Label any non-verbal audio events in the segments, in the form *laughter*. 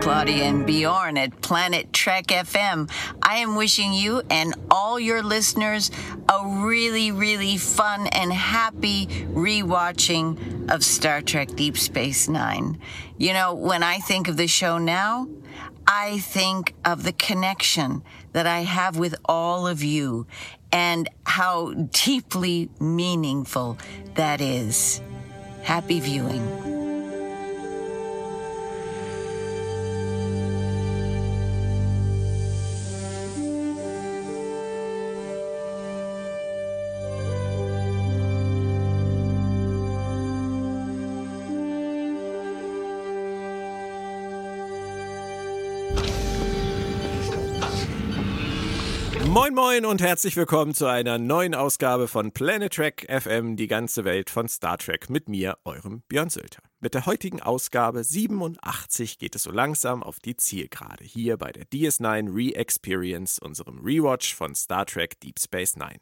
Claudia and Bjorn at Planet Trek FM. I am wishing you and all your listeners a really, really fun and happy rewatching of Star Trek Deep Space Nine. You know, when I think of the show now, I think of the connection that I have with all of you and how deeply meaningful that is. Happy viewing. Moin und herzlich willkommen zu einer neuen Ausgabe von Planet Trek FM, die ganze Welt von Star Trek mit mir, eurem Björn Sölter. Mit der heutigen Ausgabe 87 geht es so langsam auf die Zielgerade hier bei der DS9 Re-Experience, unserem Rewatch von Star Trek Deep Space Nine.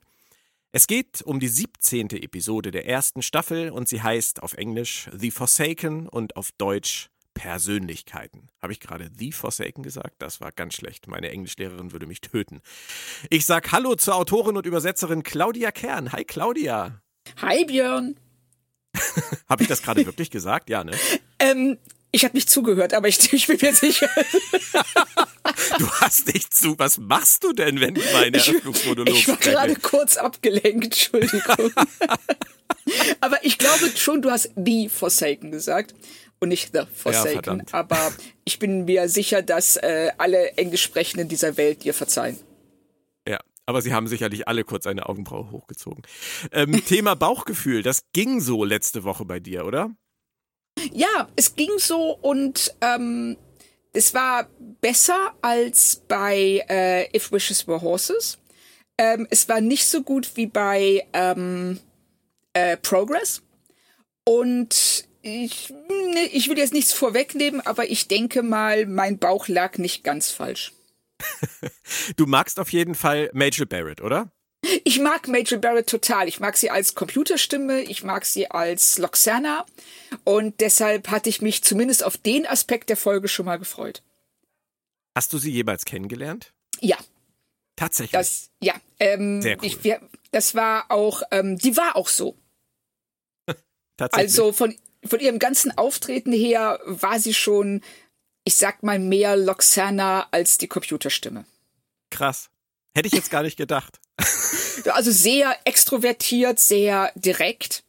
Es geht um die 17. Episode der ersten Staffel und sie heißt auf Englisch The Forsaken und auf Deutsch Persönlichkeiten. Habe ich gerade The Forsaken gesagt? Das war ganz schlecht. Meine Englischlehrerin würde mich töten. Ich sage Hallo zur Autorin und Übersetzerin Claudia Kern. Hi Claudia. Hi Björn. *laughs* habe ich das gerade wirklich gesagt? Ja, ne? Ähm, ich habe nicht zugehört, aber ich, *laughs* ich bin mir sicher. *laughs* du hast nicht zu. Was machst du denn, wenn ich meine Eröffnungsmonolog Ich war gerade kurz abgelenkt, Entschuldigung. aber ich glaube schon, du hast The Forsaken gesagt und nicht The Forsaken. Ja, aber ich bin mir sicher, dass äh, alle Englischsprechenden dieser Welt dir verzeihen. Ja, aber sie haben sicherlich alle kurz eine Augenbraue hochgezogen. Ähm, *laughs* Thema Bauchgefühl, das ging so letzte Woche bei dir, oder? Ja, es ging so und ähm, es war besser als bei äh, If Wishes Were Horses. Ähm, es war nicht so gut wie bei ähm, äh, Progress. Und ich, ne, ich will jetzt nichts vorwegnehmen, aber ich denke mal, mein Bauch lag nicht ganz falsch. *laughs* du magst auf jeden Fall Major Barrett, oder? Ich mag Major Barrett total. Ich mag sie als Computerstimme, ich mag sie als Loxana und deshalb hatte ich mich zumindest auf den Aspekt der Folge schon mal gefreut. Hast du sie jemals kennengelernt? Ja. Tatsächlich. Das, ja. Ähm, Sehr cool. Ich, das war auch, ähm, die war auch so. *laughs* Tatsächlich. Also von von ihrem ganzen Auftreten her war sie schon, ich sag mal, mehr Loxana als die Computerstimme. Krass. Hätte ich jetzt gar nicht gedacht. *laughs* also sehr extrovertiert, sehr direkt.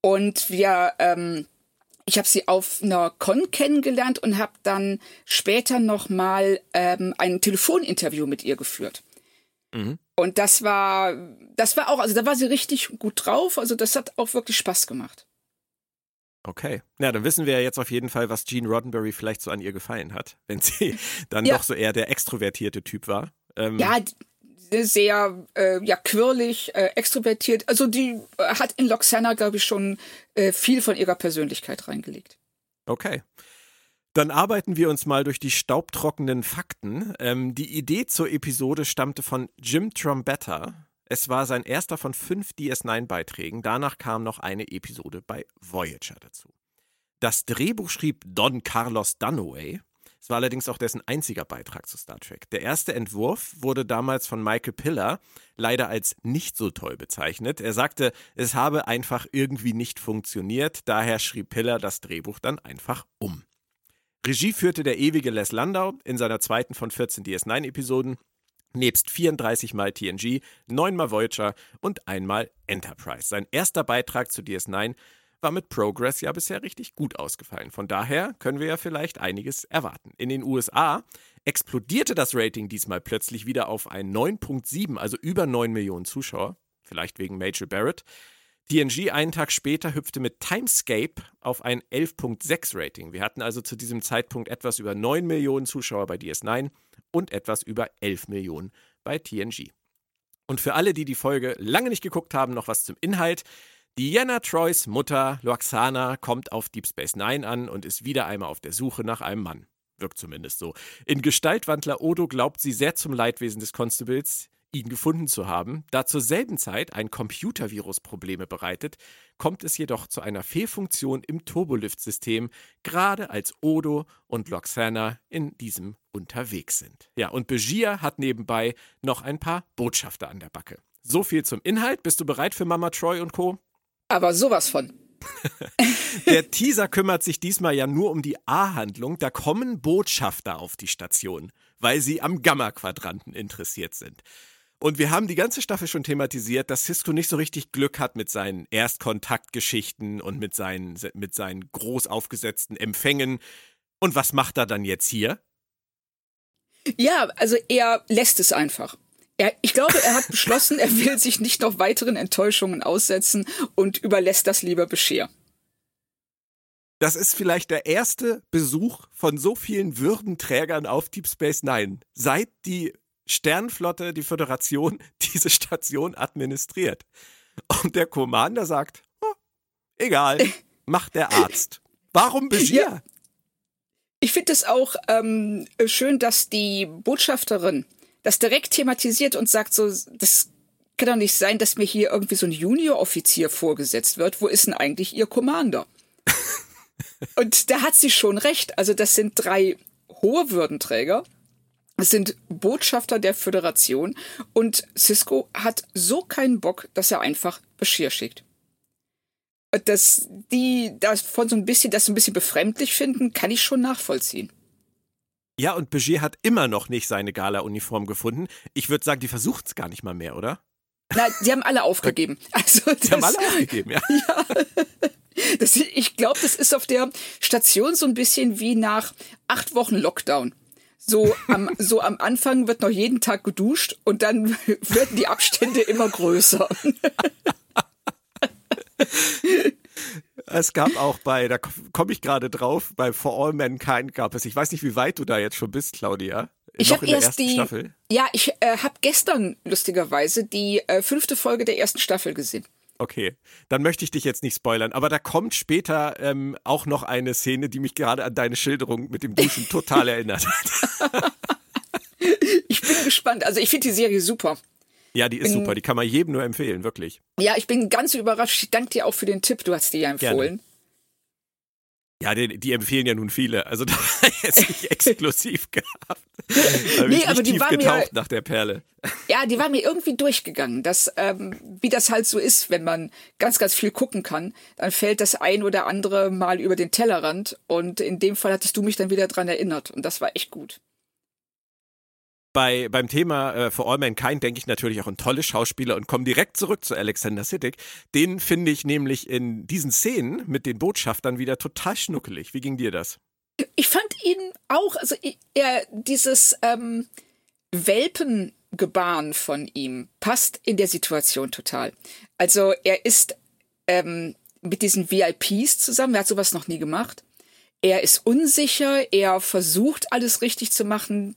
Und wir, ähm, ich habe sie auf einer Con kennengelernt und habe dann später noch mal ähm, ein Telefoninterview mit ihr geführt. Mhm. Und das war, das war auch, also da war sie richtig gut drauf. Also das hat auch wirklich Spaß gemacht. Okay. Ja, dann wissen wir ja jetzt auf jeden Fall, was Gene Roddenberry vielleicht so an ihr gefallen hat, *laughs* wenn sie dann ja. doch so eher der extrovertierte Typ war. Ähm, ja, sehr äh, ja quirlig, äh, extrovertiert. Also die äh, hat in Loxana, glaube ich, schon äh, viel von ihrer Persönlichkeit reingelegt. Okay. Dann arbeiten wir uns mal durch die staubtrockenen Fakten. Ähm, die Idee zur Episode stammte von Jim Trombetta, es war sein erster von fünf DS9-Beiträgen. Danach kam noch eine Episode bei Voyager dazu. Das Drehbuch schrieb Don Carlos Dunaway. Es war allerdings auch dessen einziger Beitrag zu Star Trek. Der erste Entwurf wurde damals von Michael Piller leider als nicht so toll bezeichnet. Er sagte, es habe einfach irgendwie nicht funktioniert, daher schrieb Piller das Drehbuch dann einfach um. Regie führte der ewige Les Landau in seiner zweiten von 14 DS9-Episoden Nebst 34 mal TNG, 9 mal Voyager und einmal Enterprise. Sein erster Beitrag zu DS9 war mit Progress ja bisher richtig gut ausgefallen. Von daher können wir ja vielleicht einiges erwarten. In den USA explodierte das Rating diesmal plötzlich wieder auf ein 9.7, also über 9 Millionen Zuschauer, vielleicht wegen Major Barrett. TNG einen Tag später hüpfte mit Timescape auf ein 11.6 Rating. Wir hatten also zu diesem Zeitpunkt etwas über 9 Millionen Zuschauer bei DS9 und etwas über 11 Millionen bei TNG. Und für alle, die die Folge lange nicht geguckt haben, noch was zum Inhalt. Diana Troys Mutter Loxana kommt auf Deep Space Nine an und ist wieder einmal auf der Suche nach einem Mann. Wirkt zumindest so. In Gestaltwandler Odo glaubt sie sehr zum Leidwesen des Constables, ihn gefunden zu haben. Da zur selben Zeit ein Computervirus Probleme bereitet, kommt es jedoch zu einer Fehlfunktion im Turbolift-System, gerade als Odo und Loxana in diesem unterwegs sind. Ja, und Begier hat nebenbei noch ein paar Botschafter an der Backe. So viel zum Inhalt. Bist du bereit für Mama Troy und Co? Aber sowas von. *laughs* Der Teaser kümmert sich diesmal ja nur um die A-Handlung. Da kommen Botschafter auf die Station, weil sie am Gamma-Quadranten interessiert sind. Und wir haben die ganze Staffel schon thematisiert, dass Cisco nicht so richtig Glück hat mit seinen Erstkontaktgeschichten und mit seinen, mit seinen groß aufgesetzten Empfängen. Und was macht er dann jetzt hier? Ja, also er lässt es einfach. Er, ich glaube, er hat *laughs* beschlossen, er will sich nicht noch weiteren Enttäuschungen aussetzen und überlässt das lieber Bescheer. Das ist vielleicht der erste Besuch von so vielen Würdenträgern auf Deep Space Nine, seit die Sternflotte, die Föderation, *laughs* diese Station administriert. Und der Commander sagt, oh, egal, *laughs* macht der Arzt. Warum Begier? Ja. Ich finde es auch ähm, schön, dass die Botschafterin das direkt thematisiert und sagt so, das kann doch nicht sein, dass mir hier irgendwie so ein Junior-Offizier vorgesetzt wird. Wo ist denn eigentlich ihr Commander? *laughs* und da hat sie schon recht. Also das sind drei hohe Würdenträger es sind Botschafter der Föderation und Cisco hat so keinen Bock, dass er einfach Bashir schickt. Dass die davon so ein bisschen, das so ein bisschen befremdlich finden, kann ich schon nachvollziehen. Ja, und Begier hat immer noch nicht seine Gala-Uniform gefunden. Ich würde sagen, die versucht es gar nicht mal mehr, oder? Nein, die haben alle aufgegeben. *laughs* Also die haben alle aufgegeben, ja. *laughs* ja. Das, ich glaube, das ist auf der Station so ein bisschen wie nach acht Wochen Lockdown. So am, so am Anfang wird noch jeden Tag geduscht und dann *laughs* werden die Abstände immer größer. Es gab auch bei, da komme ich gerade drauf, bei For All Mankind gab es, ich weiß nicht, wie weit du da jetzt schon bist, Claudia. Ich habe erst die, Staffel. ja, ich äh, habe gestern lustigerweise die äh, fünfte Folge der ersten Staffel gesehen. Okay, dann möchte ich dich jetzt nicht spoilern, aber da kommt später ähm, auch noch eine Szene, die mich gerade an deine Schilderung mit dem Duschen total *laughs* erinnert hat. ich bin gespannt. Also ich finde die Serie super. Ja, die ist bin, super. Die kann man jedem nur empfehlen, wirklich. Ja, ich bin ganz überrascht. Ich danke dir auch für den Tipp. Du hast die ja empfohlen. Gerne. Ja, die, die, empfehlen ja nun viele. Also *laughs* da war jetzt nicht *laughs* exklusiv gehabt. Da nee, aber die war mir nach der Perle. Ja, die war mir irgendwie durchgegangen. Dass, ähm, wie das halt so ist, wenn man ganz, ganz viel gucken kann, dann fällt das ein oder andere mal über den Tellerrand. Und in dem Fall hattest du mich dann wieder dran erinnert. Und das war echt gut bei, beim Thema äh, For All Mankind denke ich natürlich auch an tolle Schauspieler und komme direkt zurück zu Alexander Siddig. Den finde ich nämlich in diesen Szenen mit den Botschaftern wieder total schnuckelig. Wie ging dir das? Ich fand ihn auch, also er, dieses ähm, Welpengebaren von ihm passt in der Situation total. Also er ist ähm, mit diesen VIPs zusammen, er hat sowas noch nie gemacht. Er ist unsicher, er versucht alles richtig zu machen,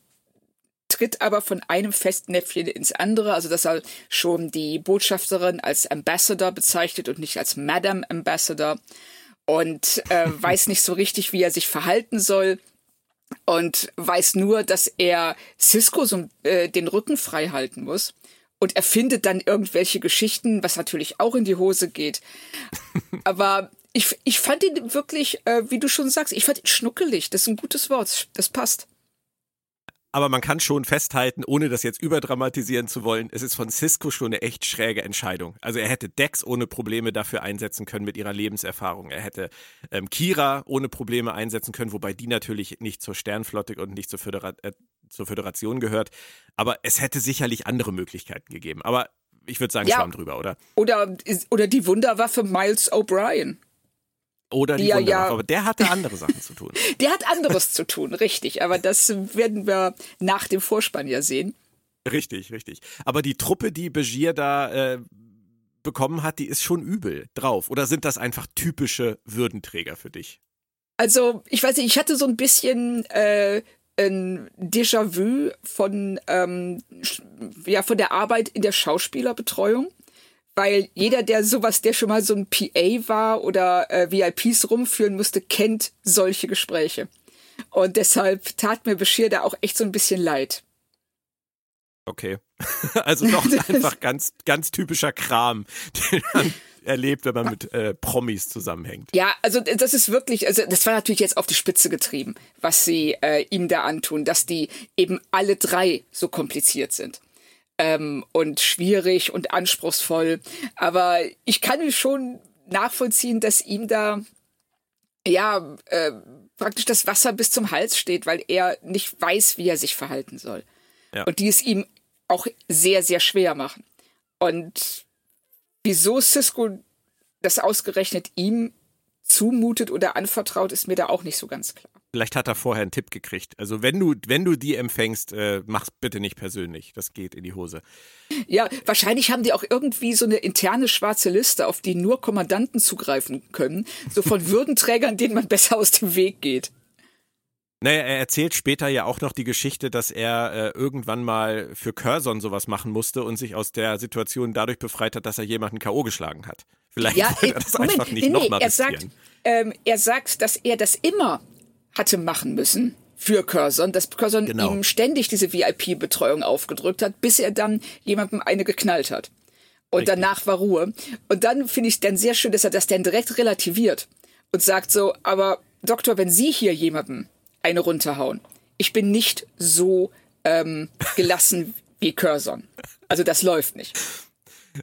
tritt aber von einem Festnäpfchen ins andere, also dass er schon die Botschafterin als Ambassador bezeichnet und nicht als Madame Ambassador und äh, *laughs* weiß nicht so richtig, wie er sich verhalten soll und weiß nur, dass er Cisco so äh, den Rücken frei halten muss und erfindet dann irgendwelche Geschichten, was natürlich auch in die Hose geht. *laughs* Aber ich, ich fand ihn wirklich, äh, wie du schon sagst, ich fand ihn schnuckelig. Das ist ein gutes Wort. Das passt. Aber man kann schon festhalten, ohne das jetzt überdramatisieren zu wollen, es ist von Cisco schon eine echt schräge Entscheidung. Also er hätte Dex ohne Probleme dafür einsetzen können mit ihrer Lebenserfahrung. Er hätte ähm, Kira ohne Probleme einsetzen können, wobei die natürlich nicht zur Sternflotte und nicht zur, Födera äh, zur Föderation gehört. Aber es hätte sicherlich andere Möglichkeiten gegeben. Aber ich würde sagen, ja. Schwamm drüber, oder? Oder, oder die Wunderwaffe Miles O'Brien. Oder die, die ja, aber der hatte andere Sachen zu tun. *laughs* Der hat anderes zu tun, richtig. Aber das werden wir nach dem Vorspann ja sehen. Richtig, richtig. Aber die Truppe, die Begier da äh, bekommen hat, die ist schon übel drauf. Oder sind das einfach typische Würdenträger für dich? Also, ich weiß nicht, ich hatte so ein bisschen äh, ein Déjà-vu von, ähm, ja, von der Arbeit in der Schauspielerbetreuung weil jeder, der sowas, der schon mal so ein PA war oder äh, VIPs rumführen musste, kennt solche Gespräche. Und deshalb tat mir Bashir da auch echt so ein bisschen leid. Okay. *laughs* Also doch *laughs* einfach ganz, ganz typischer Kram, *laughs* den man erlebt, wenn man mit äh, Promis zusammenhängt. Ja, also das ist wirklich, also das war natürlich jetzt auf die Spitze getrieben, was sie äh, ihm da antun, dass die eben alle drei so kompliziert sind. Ähm, und schwierig und anspruchsvoll. Aber ich kann schon nachvollziehen, dass ihm da ja äh, praktisch das Wasser bis zum Hals steht, weil er nicht weiß, wie er sich verhalten soll. Ja. Und die es ihm auch sehr, sehr schwer machen. Und wieso Cisco das ausgerechnet ihm zumutet oder anvertraut, ist mir da auch nicht so ganz klar. Vielleicht hat er vorher einen Tipp gekriegt. Also wenn du, wenn du die empfängst, äh, mach's bitte nicht persönlich. Das geht in die Hose. Ja, wahrscheinlich haben die auch irgendwie so eine interne schwarze Liste, auf die nur Kommandanten zugreifen können. So von *laughs* Würdenträgern, denen man besser aus dem Weg geht. Naja, er erzählt später ja auch noch die Geschichte, dass er äh, irgendwann mal für Curzon sowas machen musste und sich aus der Situation dadurch befreit hat, dass er jemanden K.O. geschlagen hat. Vielleicht ja, wollte er das Moment, einfach nicht nee, nochmal er sagt, ähm, er sagt, dass er das immer hatte machen müssen für Curzon, dass Curzon genau. ihm ständig diese VIP-Betreuung aufgedrückt hat, bis er dann jemandem eine geknallt hat. Und Richtig. danach war Ruhe. Und dann finde ich dann sehr schön, dass er das dann direkt relativiert und sagt so, aber Doktor, wenn Sie hier jemandem eine runterhauen. Ich bin nicht so ähm, gelassen wie Curzon. Also das läuft nicht.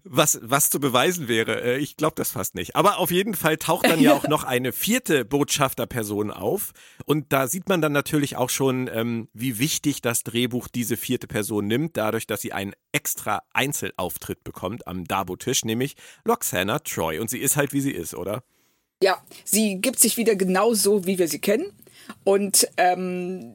Was, was zu beweisen wäre, äh, ich glaube das fast nicht. Aber auf jeden Fall taucht dann ja auch *laughs* noch eine vierte Botschafterperson auf. Und da sieht man dann natürlich auch schon, ähm, wie wichtig das Drehbuch diese vierte Person nimmt, dadurch, dass sie einen extra Einzelauftritt bekommt am Dabo-Tisch, nämlich Loxana Troy. Und sie ist halt, wie sie ist, oder? Ja, sie gibt sich wieder genau so, wie wir sie kennen. Und ähm,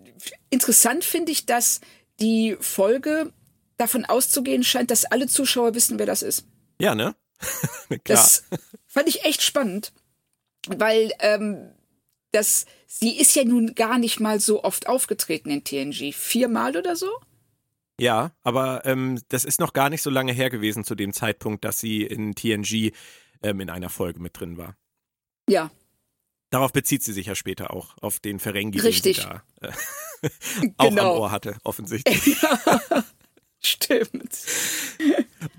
interessant finde ich, dass die Folge davon auszugehen scheint, dass alle Zuschauer wissen, wer das ist. Ja, ne? *laughs* Klar. Das fand ich echt spannend, weil ähm, das, sie ist ja nun gar nicht mal so oft aufgetreten in TNG. Viermal oder so? Ja, aber ähm, das ist noch gar nicht so lange her gewesen zu dem Zeitpunkt, dass sie in TNG ähm, in einer Folge mit drin war. Ja, Darauf bezieht sie sich ja später auch, auf den Ferengi, Richtig. den sie da äh, *laughs* auch genau. am Ohr hatte, offensichtlich. *laughs* Ja, stimmt.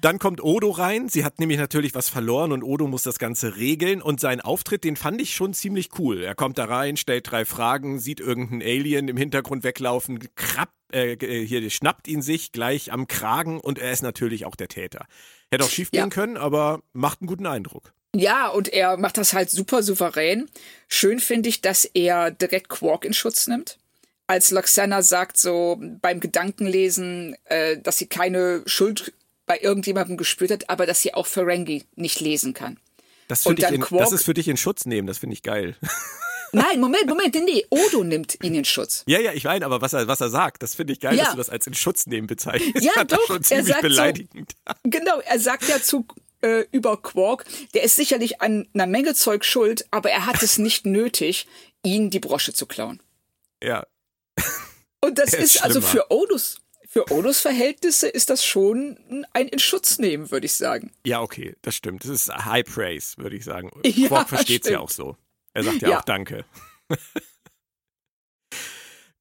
Dann kommt Odo rein. Sie hat nämlich natürlich was verloren und Odo muss das Ganze regeln. Und sein Auftritt, den fand ich schon ziemlich cool. Er kommt da rein, stellt drei Fragen, sieht irgendeinen Alien im Hintergrund weglaufen, krabb, äh, hier schnappt ihn sich gleich am Kragen und er ist natürlich auch der Täter. Hätte auch schief gehen ja. können, aber macht einen guten Eindruck. Ja, und er macht das halt super souverän. Schön finde ich, dass er direkt Quark in Schutz nimmt. Als Loxana sagt so beim Gedankenlesen, äh, dass sie keine Schuld bei irgendjemandem gespürt hat, aber dass sie auch Ferengi nicht lesen kann. Das, und dann in, Quark, das ist für dich in Schutz nehmen, das finde ich geil. *laughs* Nein, Moment, Moment, nee, Odo nimmt ihn in Schutz. Ja, ja, ich meine, aber was er, was er sagt, das finde ich geil, ja. dass du das als in Schutz nehmen bezeichnest. Ja, *laughs* doch, er sagt beleidigend. So, *laughs* genau, er sagt ja zu äh, über Quark. Der ist sicherlich an einer Menge Zeug schuld, aber er hat es nicht nötig, ihn die Brosche zu klauen. Ja. *laughs* Und das ist, ist also für Odus, für Odus Verhältnisse ist das schon ein in Schutz nehmen, würde ich sagen. Ja, okay, das stimmt. Das ist High Praise, würde ich sagen. *laughs* Ja, Quark versteht es ja auch so. Er sagt ja, ja. auch Danke. *laughs*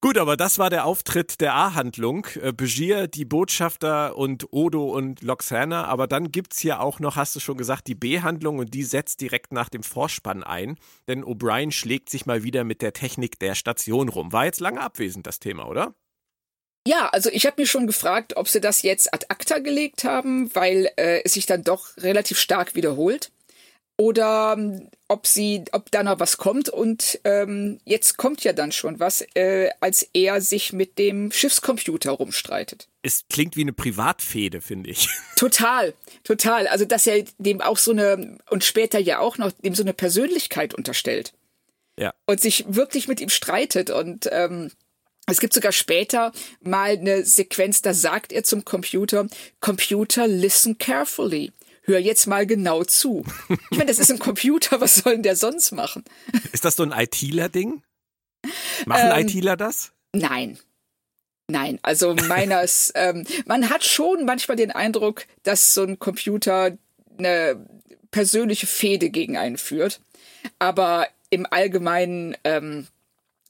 Gut, aber das war der Auftritt der A-Handlung. Äh, Begier, die Botschafter und Odo und Loxana. Aber dann gibt es hier auch noch, hast du schon gesagt, die B-Handlung und die setzt direkt nach dem Vorspann ein. Denn O'Brien schlägt sich mal wieder mit der Technik der Station rum. War jetzt lange abwesend, das Thema, oder? Ja, also ich habe mir schon gefragt, ob sie das jetzt ad acta gelegt haben, weil äh, es sich dann doch relativ stark wiederholt oder ähm, ob sie, ob da noch was kommt. Und ähm, jetzt kommt ja dann schon was, äh, als er sich mit dem Schiffscomputer rumstreitet. Es klingt wie eine Privatfehde, finde ich. *laughs* Total, total. Also dass er dem auch so eine und später ja auch noch dem so eine Persönlichkeit unterstellt. Ja. Und sich wirklich mit ihm streitet und ähm, es gibt sogar später mal eine Sequenz, da sagt er zum Computer, Computer, listen carefully hör jetzt mal genau zu. Ich meine, das ist ein Computer, was soll denn der sonst machen? Ist das so ein ITler-Ding? Machen ähm, ITler das? Nein. Nein, also meiner ist, *laughs* ähm, man hat schon manchmal den Eindruck, dass so ein Computer eine persönliche Fehde gegen einen führt. Aber im Allgemeinen ähm,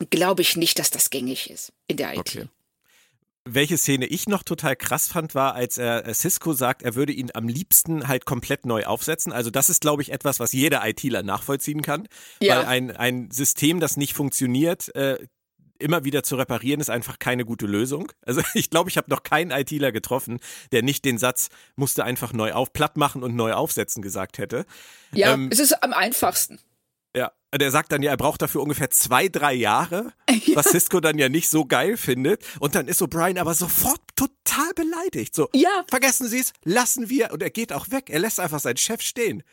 glaube ich nicht, dass das gängig ist in der IT. Okay. Welche Szene ich noch total krass fand, war, als er äh, Cisco sagt, er würde ihn am liebsten halt komplett neu aufsetzen. Also das ist, glaube ich, etwas, was jeder ITler nachvollziehen kann. Ja. Weil ein, ein System, das nicht funktioniert, äh, immer wieder zu reparieren, ist einfach keine gute Lösung. Also *laughs* ich glaube, ich habe noch keinen ITler getroffen, der nicht den Satz musste einfach neu auf, platt machen und neu aufsetzen gesagt hätte. Ja, Ähm, es ist am einfachsten. Ja, der sagt dann ja, er braucht dafür ungefähr zwei, drei Jahre, *laughs* was Cisco dann ja nicht so geil findet. Und dann ist so Brian aber sofort total beleidigt. So, Ja. vergessen Sie es, lassen wir. Und er geht auch weg. Er lässt einfach seinen Chef stehen.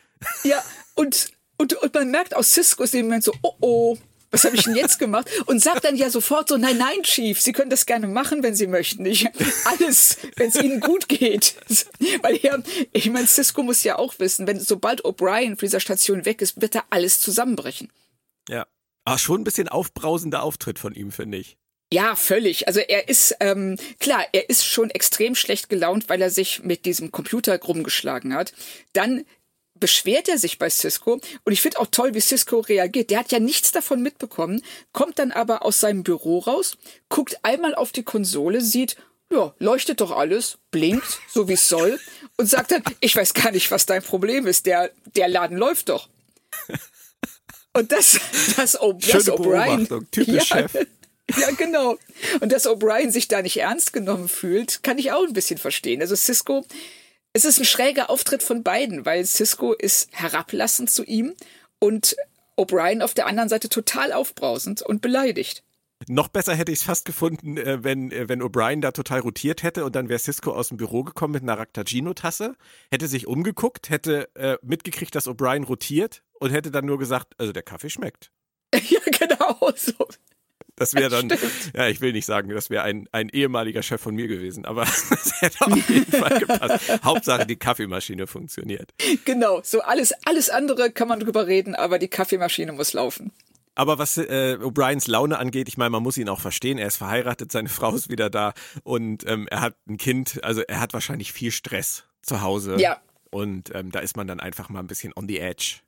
Ja, und, und, und man merkt aus Cisco ist im Moment so, oh oh, was habe ich denn jetzt gemacht? Und sagt dann ja sofort so, nein, nein, Chief, Sie können das gerne machen, wenn Sie möchten. Ich, alles, wenn es Ihnen gut geht. Weil ja, ich meine, Cisco muss ja auch wissen, wenn sobald O'Brien von dieser Station weg ist, wird da alles zusammenbrechen. Ja. Aber schon ein bisschen aufbrausender Auftritt von ihm, finde ich. Ja, völlig. Also er ist, ähm, klar, er ist schon extrem schlecht gelaunt, weil er sich mit diesem Computer rumgeschlagen hat. Dann beschwert er sich bei Cisco und ich finde auch toll, wie Cisco reagiert. Der hat ja nichts davon mitbekommen, kommt dann aber aus seinem Büro raus, guckt einmal auf die Konsole, sieht, ja, leuchtet doch alles, blinkt, so wie es soll und sagt dann, ich weiß gar nicht, was dein Problem ist, der, der Laden läuft doch. Und das, das, o das O'Brien. Typisch Chef. Ja, genau. Und dass O'Brien sich da nicht ernst genommen fühlt, kann ich auch ein bisschen verstehen. Also Cisco, es ist ein schräger Auftritt von beiden, weil Cisco ist herablassend zu ihm und O'Brien auf der anderen Seite total aufbrausend und beleidigt. Noch besser hätte ich es fast gefunden, äh, wenn, äh, wenn O'Brien da total rotiert hätte und dann wäre Cisco aus dem Büro gekommen mit einer Raktagino-Tasse, hätte sich umgeguckt, hätte äh, mitgekriegt, dass O'Brien rotiert und hätte dann nur gesagt, also der Kaffee schmeckt. *laughs* ja, genau so. Das wäre *laughs* dann, ja, ich will nicht sagen, das wäre ein, ein ehemaliger Chef von mir gewesen, aber *laughs* das hätte auf jeden Fall gepasst. Hauptsache, die Kaffeemaschine funktioniert. Genau, so alles, alles andere kann man drüber reden, aber die Kaffeemaschine muss laufen. Aber was äh, O'Briens Laune angeht, ich meine, man muss ihn auch verstehen. Er ist verheiratet, seine *laughs* Frau ist wieder da und ähm, er hat ein Kind. Also er hat wahrscheinlich viel Stress zu Hause. Ja. Und ähm, da ist man dann einfach mal ein bisschen on the edge.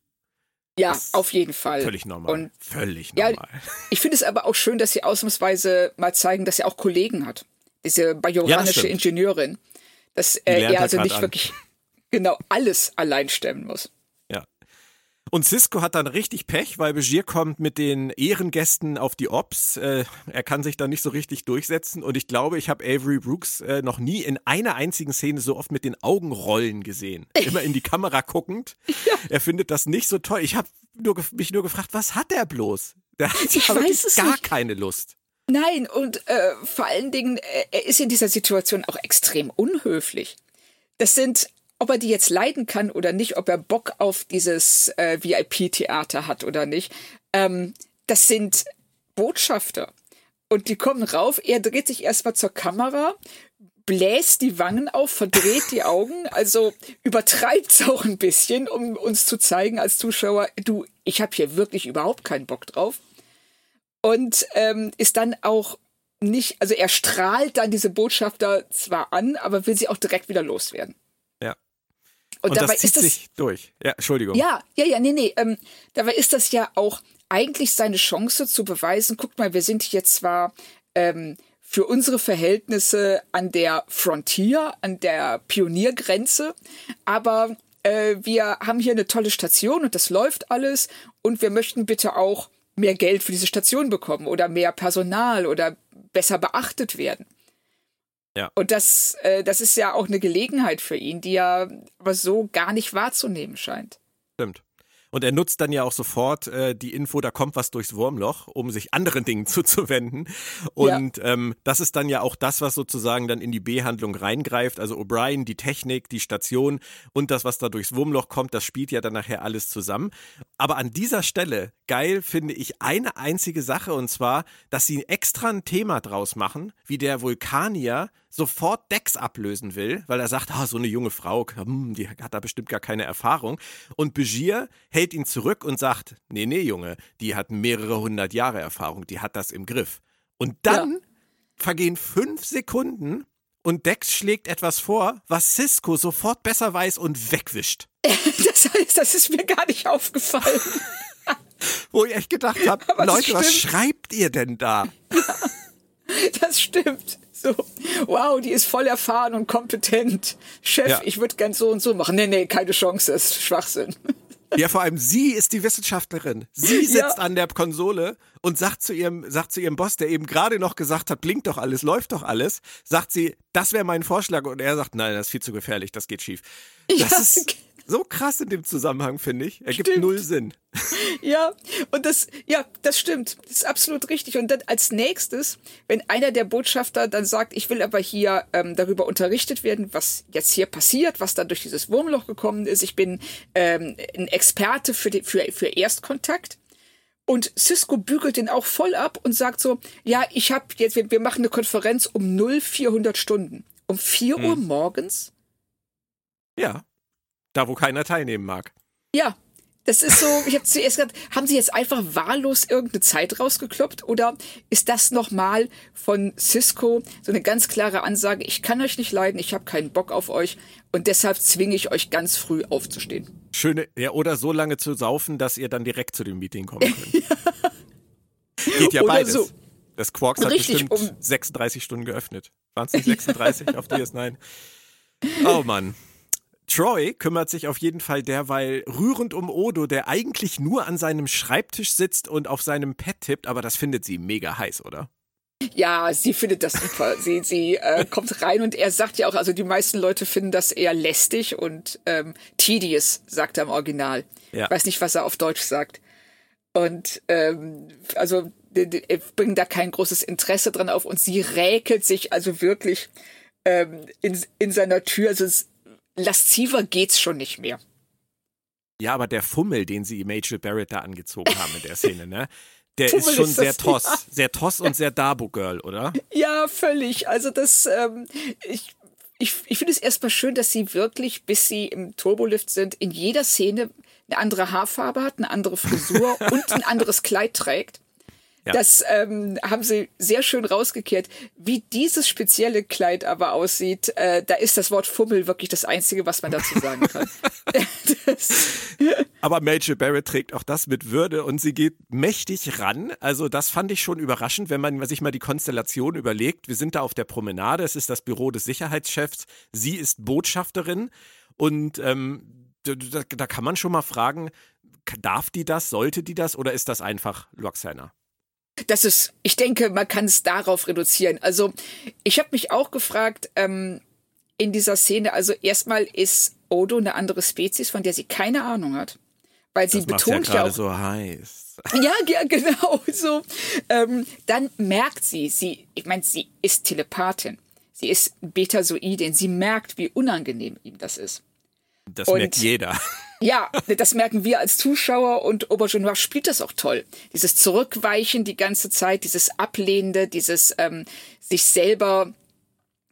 Ja, Das auf jeden Fall. Völlig normal. Und Völlig Ja, normal. ich finde es aber auch schön, dass sie ausnahmsweise mal zeigen, dass er auch Kollegen hat. Diese bajoranische stimmt. Ingenieurin. Dass äh, er er also nicht an. wirklich genau alles allein stemmen muss. Ja. Und Cisco hat dann richtig Pech, weil Begier kommt mit den Ehrengästen auf die Ops. Äh, er kann sich da nicht so richtig durchsetzen. Und ich glaube, ich habe Avery Brooks äh, noch nie in einer einzigen Szene so oft mit den Augen rollen gesehen. *laughs* Immer in die Kamera guckend. Er findet das nicht so toll. Ich habe mich nur gefragt, was hat er bloß? Der hat Ich ja weiß gar nicht. keine Lust. Nein, und äh, vor allen Dingen, äh, er ist in dieser Situation auch extrem unhöflich. Das sind, ob er die jetzt leiden kann oder nicht, ob er Bock auf dieses äh, VIP-Theater hat oder nicht, ähm, das sind Botschafter. Und die kommen rauf, er dreht sich erstmal zur Kamera, bläst die Wangen auf, verdreht die Augen, also übertreibt's auch ein bisschen, um uns zu zeigen als Zuschauer, du, ich habe hier wirklich überhaupt keinen Bock drauf und ähm, ist dann auch nicht, also er strahlt dann diese Botschafter zwar an, aber will sie auch direkt wieder loswerden. Und, Und, dabei das zieht ist das sich durch. Ja, Entschuldigung. ja, ja, ja, nee, nee. Ähm, dabei ist das ja auch eigentlich seine Chance zu beweisen, guckt mal, wir sind jetzt zwar ähm, für unsere Verhältnisse an der Frontier, an der Pioniergrenze, aber äh, wir haben hier eine tolle Station und das läuft alles und wir möchten bitte auch mehr Geld für diese Station bekommen oder mehr Personal oder besser beachtet werden. Ja. Und das, äh, das ist ja auch eine Gelegenheit für ihn, die er aber so gar nicht wahrzunehmen scheint. Stimmt. Und er nutzt dann ja auch sofort äh, die Info, da kommt was durchs Wurmloch, um sich anderen *laughs* Dingen zuzuwenden. Und ähm, das ist dann ja auch das, was sozusagen dann in die B-Handlung reingreift. Also O'Brien, die Technik, die Station und das, was da durchs Wurmloch kommt, das spielt ja dann nachher alles zusammen. Aber an dieser Stelle, geil finde ich eine einzige Sache und zwar, dass sie extra ein Thema draus machen, wie der Vulkanier sofort Dex ablösen will, weil er sagt, ah, so eine junge Frau, hm, die hat da bestimmt gar keine Erfahrung. Und Begier hält ihn zurück und sagt, nee, nee, Junge, die hat mehrere hundert Jahre Erfahrung, die hat das im Griff. Und dann vergehen fünf Sekunden und Dex schlägt etwas vor, was Cisco sofort besser weiß und wegwischt. *laughs* Das heißt, das ist mir gar nicht aufgefallen. *laughs* Wo ich echt gedacht habe, Leute, was schreibt ihr denn da? *laughs* das stimmt. So, wow, die ist voll erfahren und kompetent. Chef, ja. ich würde gern so und so machen. Nee, nee, keine Chance, das ist Schwachsinn. *laughs* Ja, vor allem sie ist die Wissenschaftlerin. Sie sitzt ja. an der Konsole und sagt zu ihrem, sagt zu ihrem Boss, der eben gerade noch gesagt hat, blinkt doch alles, läuft doch alles, sagt sie, das wäre mein Vorschlag und er sagt, nein, das ist viel zu gefährlich, das geht schief. Das ja. ist so krass in dem Zusammenhang, finde ich. Er gibt null Sinn. *laughs* Ja, und das, ja, das stimmt. Das ist absolut richtig. Und dann als nächstes, wenn einer der Botschafter dann sagt, ich will aber hier ähm, darüber unterrichtet werden, was jetzt hier passiert, was da durch dieses Wurmloch gekommen ist. Ich bin ähm, ein Experte für, die, für, für Erstkontakt. Und Cisco bügelt den auch voll ab und sagt so, ja, ich habe jetzt, wir, wir machen eine Konferenz um 0400 Stunden. Um 4 hm. Uhr morgens? Ja. Da, wo keiner teilnehmen mag. Ja, das ist so, ich habe zuerst gedacht, haben sie jetzt einfach wahllos irgendeine Zeit rausgekloppt oder ist das nochmal von Cisco so eine ganz klare Ansage, ich kann euch nicht leiden, ich habe keinen Bock auf euch und deshalb zwinge ich euch ganz früh aufzustehen. Schöne, ja, oder so lange zu saufen, dass ihr dann direkt zu dem Meeting kommen könnt. *laughs* ja. Geht ja oder beides. So. Das Quarks hat Richtig, bestimmt um 36 Stunden geöffnet. Waren es nicht 36 *laughs* auf DS9? Oh Mann. Troy kümmert sich auf jeden Fall derweil rührend um Odo, der eigentlich nur an seinem Schreibtisch sitzt und auf seinem Pad tippt, aber das findet sie mega heiß, oder? Ja, sie findet das super. *laughs* sie sie äh, kommt rein und er sagt ja auch, also die meisten Leute finden das eher lästig und ähm, tedious, sagt er im Original. Ja. Ich weiß nicht, was er auf Deutsch sagt. Und ähm, also er bringt da kein großes Interesse dran auf und sie räkelt sich also wirklich ähm, in, in seiner Tür. Also es, lasziver geht's schon nicht mehr. Ja, aber der Fummel, den sie Major Barrett da angezogen haben in der Szene, ne? Der Fummel ist schon ist sehr toss. Ja. Sehr toss und sehr Dabo-Girl, oder? Ja, völlig. Also das, ähm, ich, ich, ich finde es erstmal schön, dass sie wirklich, bis sie im Turbolift sind, in jeder Szene eine andere Haarfarbe hat, eine andere Frisur *laughs* und ein anderes Kleid trägt. Ja. Das ähm, haben sie sehr schön rausgekehrt. Wie dieses spezielle Kleid aber aussieht, äh, da ist das Wort Fummel wirklich das Einzige, was man dazu sagen kann. *laughs* aber Major Barrett trägt auch das mit Würde und sie geht mächtig ran. Also das fand ich schon überraschend, wenn man sich mal die Konstellation überlegt. Wir sind da auf der Promenade, es ist das Büro des Sicherheitschefs, sie ist Botschafterin und ähm, da, da kann man schon mal fragen, darf die das, sollte die das oder ist das einfach Loxana? Das ist, ich denke, man kann es darauf reduzieren. Also ich habe mich auch gefragt ähm, in dieser Szene. Also erstmal ist Odo eine andere Spezies, von der sie keine Ahnung hat, weil sie das betont ja, ja auch so heiß. *laughs* Ja, ja, genau so. Ähm, dann merkt sie, sie, ich meine, sie ist Telepathin. Sie ist Betasoidin. Sie merkt, wie unangenehm ihm das ist. Das und merkt jeder. Ja, das merken wir als Zuschauer und Aubergenois spielt das auch toll. Dieses Zurückweichen die ganze Zeit, dieses Ablehnende, dieses ähm, sich selber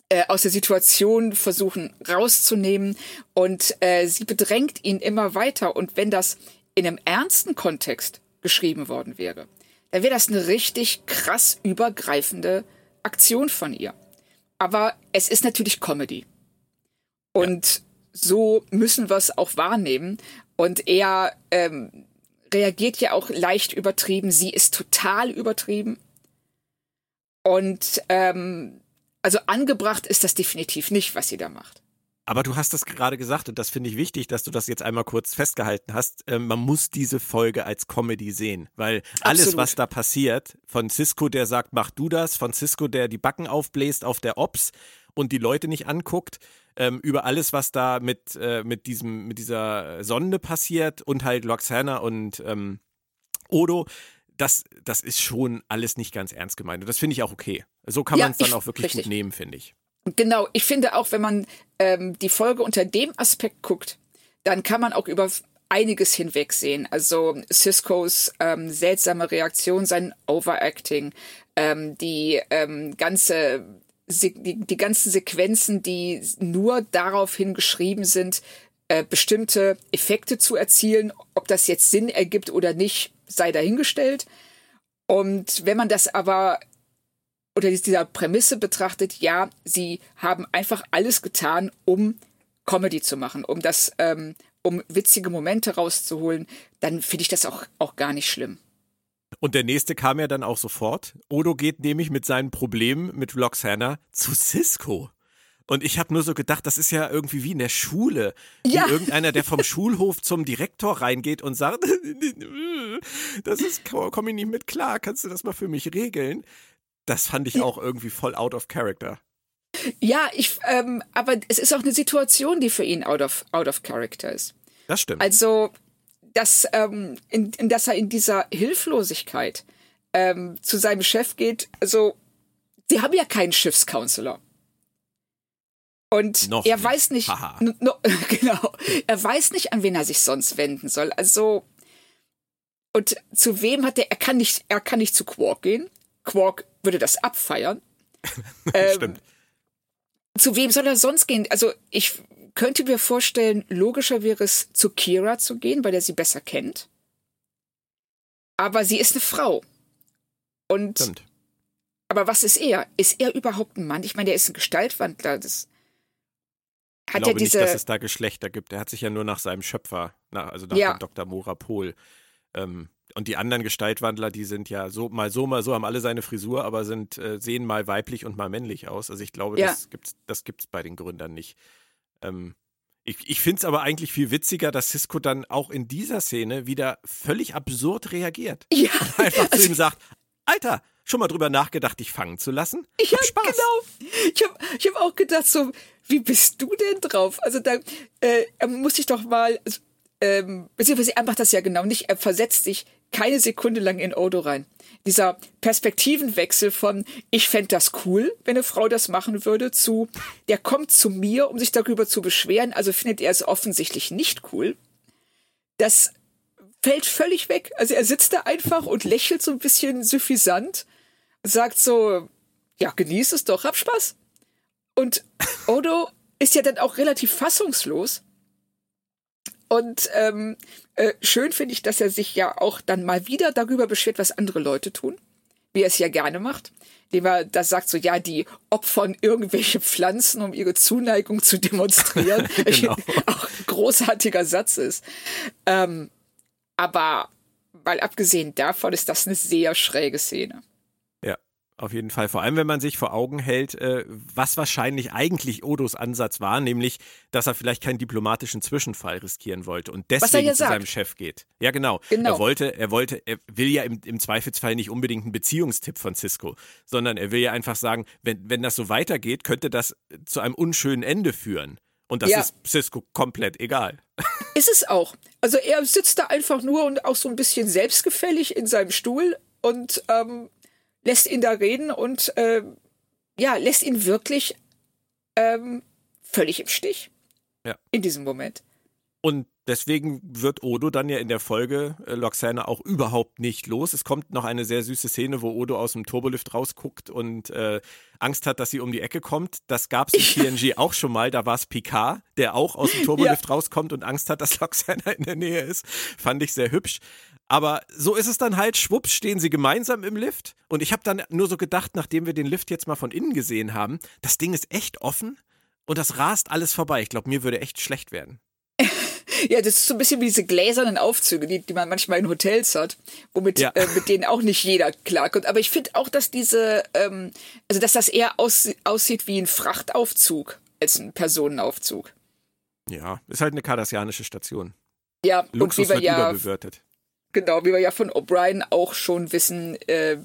äh, aus der Situation versuchen rauszunehmen und äh, sie bedrängt ihn immer weiter. Und wenn das in einem ernsten Kontext geschrieben worden wäre, dann wäre das eine richtig krass übergreifende Aktion von ihr. Aber es ist natürlich Comedy. Und ja so müssen wir es auch wahrnehmen. Und er ähm, reagiert ja auch leicht übertrieben. Sie ist total übertrieben. Und ähm, also angebracht ist das definitiv nicht, was sie da macht. Aber du hast das gerade gesagt und das finde ich wichtig, dass du das jetzt einmal kurz festgehalten hast. Ähm, man muss diese Folge als Comedy sehen, weil alles, Absolut. was da passiert, von Cisco, der sagt, mach du das, von Cisco, der die Backen aufbläst auf der Ops und die Leute nicht anguckt, ähm, über alles, was da mit, äh, mit, diesem, mit dieser Sonde passiert und halt Loxana und ähm, Odo, das, das ist schon alles nicht ganz ernst gemeint. Und das finde ich auch okay. So kann ja, man es dann auch wirklich richtig. gut nehmen, finde ich. Genau, ich finde auch, wenn man ähm, die Folge unter dem Aspekt guckt, dann kann man auch über einiges hinwegsehen. Also Ciscos ähm, seltsame Reaktion, sein Overacting, ähm, die ähm, ganze die, die ganzen Sequenzen, die nur daraufhin geschrieben sind, äh, bestimmte Effekte zu erzielen. Ob das jetzt Sinn ergibt oder nicht, sei dahingestellt. Und wenn man das aber unter dieser Prämisse betrachtet, ja, sie haben einfach alles getan, um Comedy zu machen, um das ähm, um witzige Momente rauszuholen, dann finde ich das auch, auch gar nicht schlimm. Und der nächste kam ja dann auch sofort. Odo geht nämlich mit seinen Problemen mit Roxana zu Cisco. Und ich habe nur so gedacht, das ist ja irgendwie wie in der Schule. Ja. Wie irgendeiner, der vom *laughs* Schulhof zum Direktor reingeht und sagt, *laughs* das ist, komme ich nicht mit klar, kannst du das mal für mich regeln? Das fand ich auch irgendwie voll out of character. Ja, ich, ähm, aber es ist auch eine Situation, die für ihn out of, out of character ist. Das stimmt. Also, dass, ähm, in, in, dass er in dieser Hilflosigkeit ähm, zu seinem Chef geht, also, sie haben ja keinen Schiffscounselor. Und Noch er nicht. weiß nicht, *laughs* no, genau, er weiß nicht, an wen er sich sonst wenden soll. Also, und zu wem hat er, er kann nicht, er kann nicht zu Quark gehen. Quark würde das abfeiern. *laughs* Ähm, Stimmt. Zu wem soll er sonst gehen? Also, ich könnte mir vorstellen, logischer wäre es, zu Kira zu gehen, weil er sie besser kennt. Aber sie ist eine Frau. Und, Stimmt. aber was ist er? Ist er überhaupt ein Mann? Ich meine, der ist ein Gestaltwandler. Das Ich hat glaube er diese. nicht, dass es da Geschlechter gibt. Er hat sich ja nur nach seinem Schöpfer, nach, also nach Ja. dem Dr. Mora Pohl. Ähm, und die anderen Gestaltwandler, die sind ja so mal so, mal so, haben alle seine Frisur, aber sind, äh, sehen mal weiblich und mal männlich aus. Also ich glaube, Ja. das gibt's, das gibt's bei den Gründern nicht. Ähm, ich ich finde es aber eigentlich viel witziger, dass Cisco dann auch in dieser Szene wieder völlig absurd reagiert. ja, *laughs* Einfach zu also, ihm sagt, Alter, schon mal drüber nachgedacht, dich fangen zu lassen? ja, Hab Spaß. genau. Ich habe ich hab auch gedacht, so, wie bist du denn drauf? Also da äh, muss ich doch mal, ähm, beziehungsweise er macht das ja genau nicht. Er versetzt sich keine Sekunde lang in Odo rein. Dieser Perspektivenwechsel von, ich fände das cool, wenn eine Frau das machen würde, zu, der kommt zu mir, um sich darüber zu beschweren, also findet er es offensichtlich nicht cool. Das fällt völlig weg. Also er sitzt da einfach und lächelt so ein bisschen suffisant, sagt so, ja, genieß es doch, hab Spaß. Und Odo ist ja dann auch relativ fassungslos. Und ähm, äh, schön finde ich, dass er sich ja auch dann mal wieder darüber beschwert, was andere Leute tun, wie er es ja gerne macht. Indem er da sagt so, ja, die opfern irgendwelche Pflanzen, um ihre Zuneigung zu demonstrieren. *laughs* *laughs* Genau. auch ein großartiger Satz ist. Ähm, aber mal abgesehen davon ist das eine sehr schräge Szene. Auf jeden Fall. Vor allem, wenn man sich vor Augen hält, äh, was wahrscheinlich eigentlich Odos Ansatz war, nämlich, dass er vielleicht keinen diplomatischen Zwischenfall riskieren wollte und deswegen zu sagt. seinem Chef geht. Ja, genau. Genau. Er wollte, er wollte, er will ja im, im Zweifelsfall nicht unbedingt einen Beziehungstipp von Cisco, sondern er will ja einfach sagen, wenn, wenn das so weitergeht, könnte das zu einem unschönen Ende führen. Und das Ja. ist Cisco komplett egal. *laughs* Ist es auch. Also er sitzt da einfach nur und auch so ein bisschen selbstgefällig in seinem Stuhl und ähm, lässt ihn da reden und ähm, ja, lässt ihn wirklich ähm, völlig im Stich. Ja. In diesem Moment. Und deswegen wird Odo dann ja in der Folge äh, Loxana auch überhaupt nicht los. Es kommt noch eine sehr süße Szene, wo Odo aus dem Turbolift rausguckt und äh, Angst hat, dass sie um die Ecke kommt. Das gab es in *laughs* TNG auch schon mal. Da war es Picard, der auch aus dem *laughs* Turbolift rauskommt und Angst hat, dass *laughs* Loxana in der Nähe ist. Fand ich sehr hübsch. Aber so ist es dann halt, schwupps, stehen sie gemeinsam im Lift. Und ich habe dann nur so gedacht, nachdem wir den Lift jetzt mal von innen gesehen haben, das Ding ist echt offen und das rast alles vorbei. Ich glaube, mir würde echt schlecht werden. *laughs* Ja, das ist so ein bisschen wie diese gläsernen Aufzüge, die, die man manchmal in Hotels hat, womit Ja. äh, mit denen auch nicht jeder klarkommt. Aber ich finde auch, dass diese, ähm, also dass das eher aus, aussieht wie ein Frachtaufzug als ein Personenaufzug. Ja, ist halt eine kardassianische Station. Ja, Luxus und wie wir wird ja überbewertet. Genau, wie wir ja von O'Brien auch schon wissen, äh,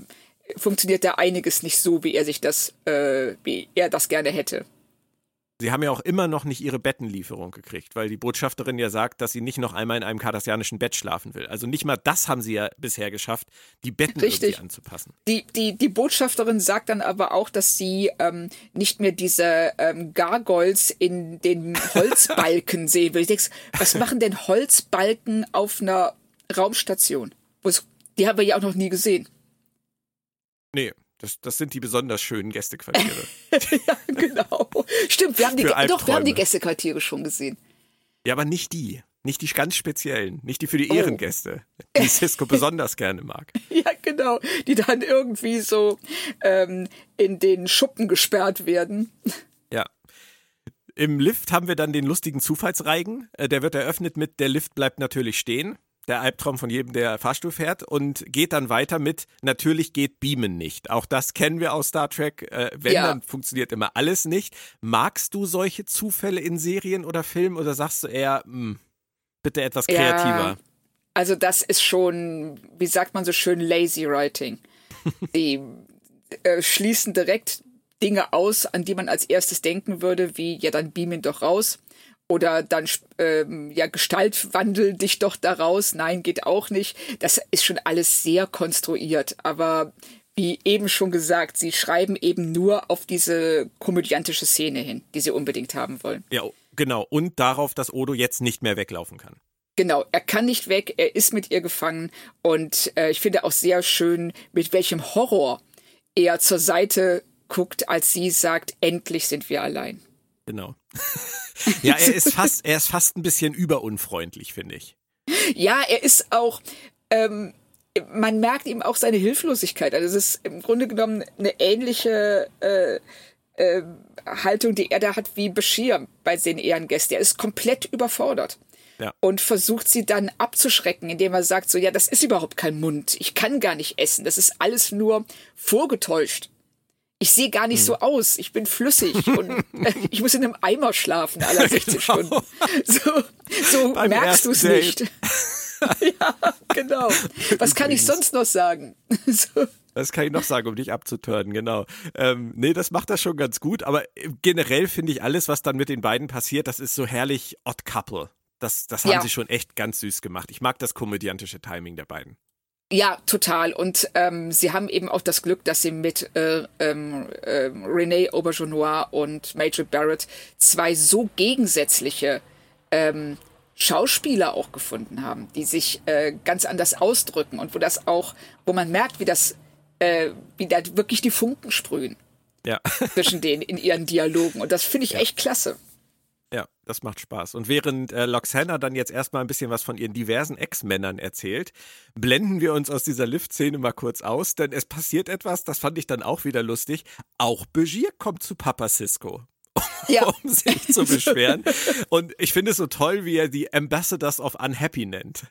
funktioniert da einiges nicht so, wie er sich das, äh, wie er das gerne hätte. Sie haben ja auch immer noch nicht ihre Bettenlieferung gekriegt, weil die Botschafterin ja sagt, dass sie nicht noch einmal in einem kardassianischen Bett schlafen will. Also nicht mal das haben sie ja bisher geschafft, die Betten Richtig. irgendwie anzupassen. Die, die, die Botschafterin sagt dann aber auch, dass sie ähm, nicht mehr diese ähm, Gargoyles in den Holzbalken *laughs* sehen will. Ich denk, was machen denn Holzbalken auf einer Raumstation? Die haben wir ja auch noch nie gesehen. Nee, das, das sind die besonders schönen Gästequartiere. *laughs* ja, genau. Stimmt, wir haben die, doch, wir haben die Gästequartiere schon gesehen. ja, aber nicht die. Nicht die ganz speziellen. Nicht die für die Oh. Ehrengäste, die *laughs* Cisco besonders gerne mag. Ja, genau. Die dann irgendwie so ähm, in den Schuppen gesperrt werden. Ja. Im Lift haben wir dann den lustigen Zufallsreigen. Äh, der wird eröffnet mit Der Lift bleibt natürlich stehen. Der Albtraum von jedem, der Fahrstuhl fährt. Und geht dann weiter mit Natürlich geht Beamen nicht. Auch das kennen wir aus Star Trek. Äh, wenn, ja. dann funktioniert immer alles nicht. Magst du solche Zufälle in Serien oder Filmen oder sagst du eher, mh, hm, bitte etwas kreativer? Ja, also das ist schon, wie sagt man so schön, lazy writing. *laughs* Die äh, schließen direkt Dinge aus, an die man als erstes denken würde, wie ja dann beam ihn doch raus oder dann ähm, ja Gestalt wandel dich doch daraus. Nein, geht auch nicht. Das ist schon alles sehr konstruiert, aber wie eben schon gesagt, sie schreiben eben nur auf diese komödiantische Szene hin, die sie unbedingt haben wollen. Ja, genau. Und darauf, dass Odo jetzt nicht mehr weglaufen kann. Genau, er kann nicht weg, er ist mit ihr gefangen und äh, ich finde auch sehr schön, mit welchem Horror er zur Seite guckt, als sie sagt, endlich sind wir allein. Genau. *laughs* ja, er ist *laughs* fast, er ist fast ein bisschen überunfreundlich, finde ich. Ja, er ist auch, ähm, man merkt ihm auch seine Hilflosigkeit. Also es ist im Grunde genommen eine ähnliche äh, äh, Haltung, die er da hat wie Bashir bei den Ehrengästen. Er ist komplett überfordert. Ja. Und versucht sie dann abzuschrecken, indem er sagt so, ja, das ist überhaupt kein Mund. Ich kann gar nicht essen. Das ist alles nur vorgetäuscht ich sehe gar nicht hm. so aus, ich bin flüssig *laughs* und äh, ich muss in einem Eimer schlafen alle 16 genau. Stunden. So, so merkst du es nicht. *laughs* ja, genau. Was kann ich sonst noch sagen? *laughs* so. Das kann ich noch sagen, um dich abzutören, genau. Ähm, nee, das macht das schon ganz gut, aber äh, generell finde ich alles, was dann mit den beiden passiert, das ist so herrlich Odd Couple. Das, das haben ja. sie schon echt ganz süß gemacht. Ich mag das komödiantische Timing der beiden. Ja, total. Und ähm, sie haben eben auch das Glück, dass sie mit äh, ähm, äh, Renee Aubergenois und Major Barrett zwei so gegensätzliche ähm, Schauspieler auch gefunden haben, die sich äh, ganz anders ausdrücken und wo das auch, wo man merkt, wie das, äh, wie da wirklich die Funken sprühen. Ja. *laughs* zwischen denen in ihren Dialogen. Und das finde ich ja. echt klasse. Ja, das macht Spaß. Und während äh, Loxana dann jetzt erstmal ein bisschen was von ihren diversen Ex-Männern erzählt, blenden wir uns aus dieser Lift-Szene mal kurz aus, denn es passiert etwas, das fand ich dann auch wieder lustig. Auch Begier kommt zu Papa Cisco. *laughs* Ja. um sich zu beschweren. Und ich finde es so toll, wie er die Ambassadors of Unhappy nennt.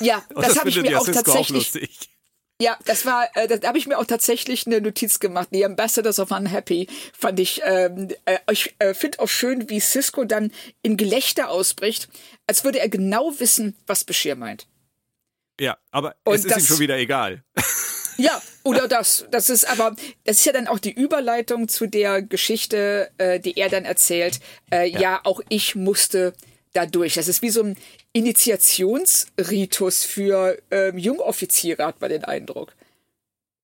Ja, *laughs* das, das habe ich mir auch tatsächlich. Auch ja, das war, äh, da habe ich mir auch tatsächlich eine Notiz gemacht. The Ambassadors of Unhappy fand ich. Ähm, äh, ich äh, finde auch schön, wie Cisco dann in Gelächter ausbricht, als würde er genau wissen, was Beschir meint. Ja, aber Und es ist das, ihm schon wieder egal. Ja, *laughs* oder das. Das ist aber, das ist ja dann auch die Überleitung zu der Geschichte, äh, die er dann erzählt. Äh, ja. ja, auch ich musste dadurch. Das ist wie so ein Initiationsritus für ähm, Jungoffiziere, hat man den Eindruck.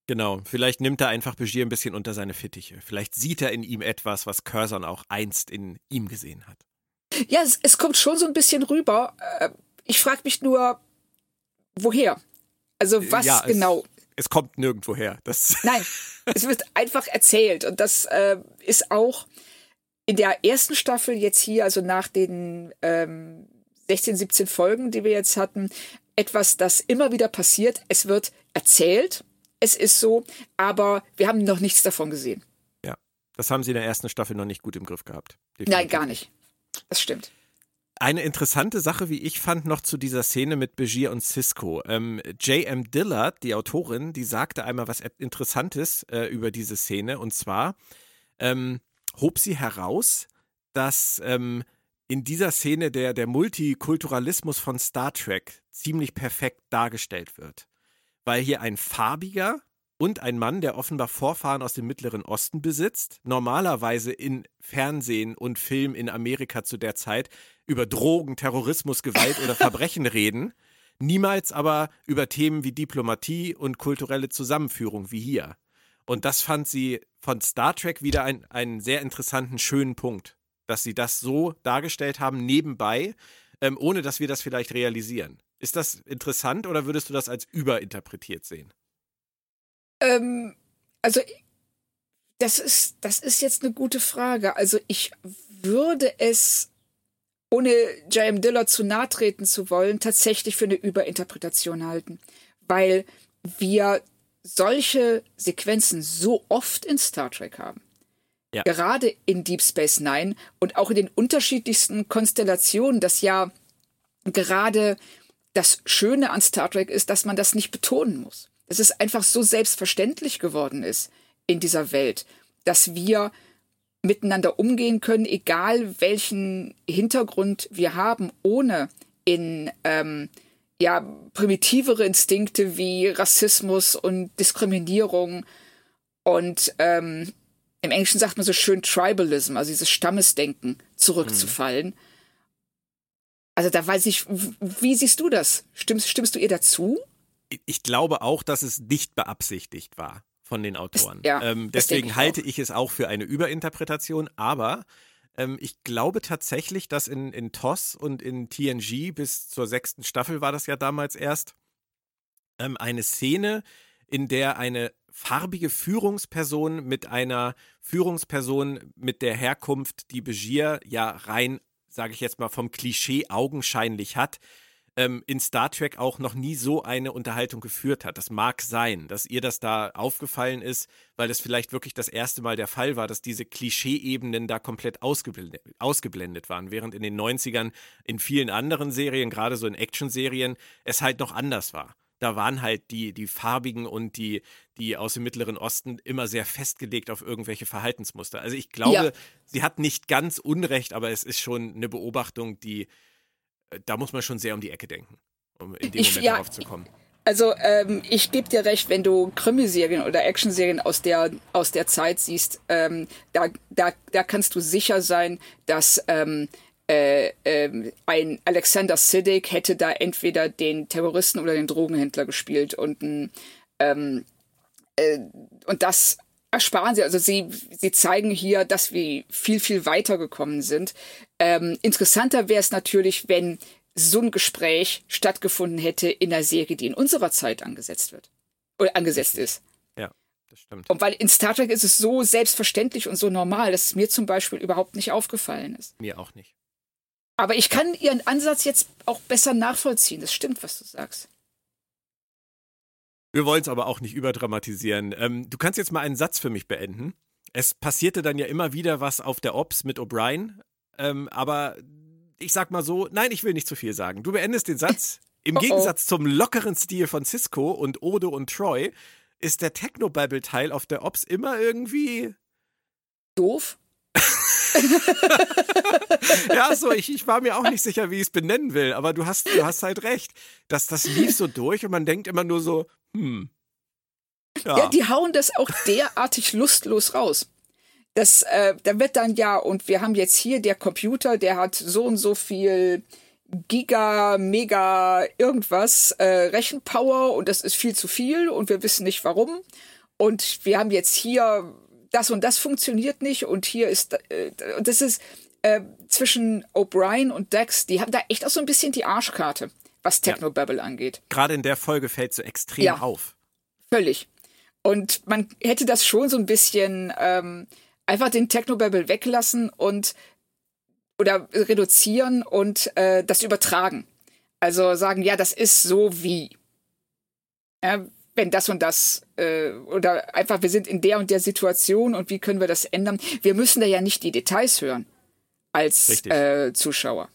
Genau, vielleicht nimmt er einfach Begier ein bisschen unter seine Fittiche. Vielleicht sieht er in ihm etwas, was Curzon auch einst in ihm gesehen hat. Ja, es, es kommt schon so ein bisschen rüber. Äh, ich frage mich nur, woher? Also was ja, genau? Es, es kommt nirgendwo her. Das Nein, es wird einfach erzählt und das äh, ist auch in der ersten Staffel jetzt hier, also nach den ähm, 16, 17 Folgen, die wir jetzt hatten, etwas, das immer wieder passiert. Es wird erzählt, es ist so, aber wir haben noch nichts davon gesehen. Ja, das haben sie in der ersten Staffel noch nicht gut im Griff gehabt. Definitiv. Nein, gar nicht. Das stimmt. Eine interessante Sache, wie ich fand, noch zu dieser Szene mit Begier und Cisco. Ähm, J.M. Dillard, die Autorin, die sagte einmal was Interessantes äh, über diese Szene. Und zwar, ähm, hob sie heraus, dass ähm, in dieser Szene der, der Multikulturalismus von Star Trek ziemlich perfekt dargestellt wird. Weil hier ein farbiger und ein Mann, der offenbar Vorfahren aus dem Mittleren Osten besitzt, normalerweise in Fernsehen und Film in Amerika zu der Zeit über Drogen, Terrorismus, Gewalt oder Verbrechen *laughs* reden, niemals aber über Themen wie Diplomatie und kulturelle Zusammenführung wie hier. Und das fand sie von Star Trek wieder ein, einen sehr interessanten, schönen Punkt, dass sie das so dargestellt haben, nebenbei, ähm, ohne dass wir das vielleicht realisieren. Ist das interessant oder würdest du das als überinterpretiert sehen? Ähm, also, das ist, das ist jetzt eine gute Frage. Also, ich würde es, ohne J.M. Diller zu nahe treten zu wollen, tatsächlich für eine Überinterpretation halten. Weil wir solche Sequenzen so oft in Star Trek haben. Ja. Gerade in Deep Space Nine und auch in den unterschiedlichsten Konstellationen, das ja gerade das Schöne an Star Trek ist, dass man das nicht betonen muss. Dass es einfach so selbstverständlich geworden ist in dieser Welt, dass wir miteinander umgehen können, egal welchen Hintergrund wir haben, ohne in ähm, ja primitivere Instinkte wie Rassismus und Diskriminierung und ähm, im Englischen sagt man so schön Tribalism, also dieses Stammesdenken zurückzufallen. Mhm. Also da weiß ich, wie siehst du das? Stimmst, stimmst du ihr dazu? Ich glaube auch, dass es nicht beabsichtigt war von den Autoren. Ja, ähm, deswegen ich halte ich es auch für eine Überinterpretation, aber ähm, ich glaube tatsächlich, dass in, in TOS und in TNG bis zur sechsten Staffel war das ja damals erst ähm, eine Szene, in der eine farbige Führungsperson mit einer Führungsperson mit der Herkunft, die Begier ja rein, sage ich jetzt mal, vom Klischee augenscheinlich hat, ähm, in Star Trek auch noch nie so eine Unterhaltung geführt hat. Das mag sein, dass ihr das da aufgefallen ist, weil es vielleicht wirklich das erste Mal der Fall war, dass diese Klischee-Ebenen da komplett ausgeblendet, ausgeblendet waren, während in den 90ern in vielen anderen Serien, gerade so in Action-Serien, es halt noch anders war da waren halt die, die farbigen und die, die aus dem Mittleren Osten immer sehr festgelegt auf irgendwelche Verhaltensmuster. Also ich glaube, ja. sie hat nicht ganz Unrecht, aber es ist schon eine Beobachtung, die da muss man schon sehr um die Ecke denken, um in dem ich, Moment ja, darauf zu kommen. Also ähm, ich gebe dir recht, wenn du Krimiserien oder Actionserien aus der aus der Zeit siehst, ähm, da, da, da kannst du sicher sein, dass ähm, äh, äh, ein Alexander Siddig hätte da entweder den Terroristen oder den Drogenhändler gespielt und ein, ähm, äh, und das ersparen sie. Also sie, sie zeigen hier, dass wir viel, viel weiter gekommen sind. Ähm, interessanter wäre es natürlich, wenn so ein Gespräch stattgefunden hätte in einer Serie, die in unserer Zeit angesetzt wird. Oder angesetzt ist. Ja, das stimmt. Und weil in Star Trek ist es so selbstverständlich und so normal, dass es mir zum Beispiel überhaupt nicht aufgefallen ist. Mir auch nicht. Aber ich kann Ihren Ansatz jetzt auch besser nachvollziehen. Das stimmt, was du sagst. Wir wollen es aber auch nicht überdramatisieren. Ähm, du kannst jetzt mal einen Satz für mich beenden. Es passierte dann ja immer wieder was auf der Ops mit O'Brien, ähm, aber ich sag mal so, nein, ich will nicht zu viel sagen. Du beendest den Satz. Im oh oh. Gegensatz zum lockeren Stil von Cisco und Odo und Troy ist der Technobabble-Teil auf der Ops immer irgendwie doof. *laughs* *laughs* ja, so, ich, ich war mir auch nicht sicher, wie ich es benennen will, aber du hast, du hast halt recht. Das, das lief so durch und man denkt immer nur so, hm. Ja. ja, die hauen das auch derartig lustlos raus. Das, äh, da wird dann ja, und wir haben jetzt hier der Computer, der hat so und so viel Giga, Mega, irgendwas äh, Rechenpower und das ist viel zu viel und wir wissen nicht warum. Und wir haben jetzt hier das und das funktioniert nicht und hier ist, äh, das ist äh, zwischen O'Brien und Dex, die haben da echt auch so ein bisschen die Arschkarte, was Technobabble ja. angeht. Gerade in der Folge fällt so extrem ja, auf. Völlig. Und man hätte das schon so ein bisschen ähm, einfach den Technobabble weglassen und oder reduzieren und äh, das übertragen. Also sagen, ja, das ist so wie. Ja, wenn das und das äh, oder einfach wir sind in der und der Situation und wie können wir das ändern? Wir müssen da ja nicht die Details hören als äh, Zuschauer.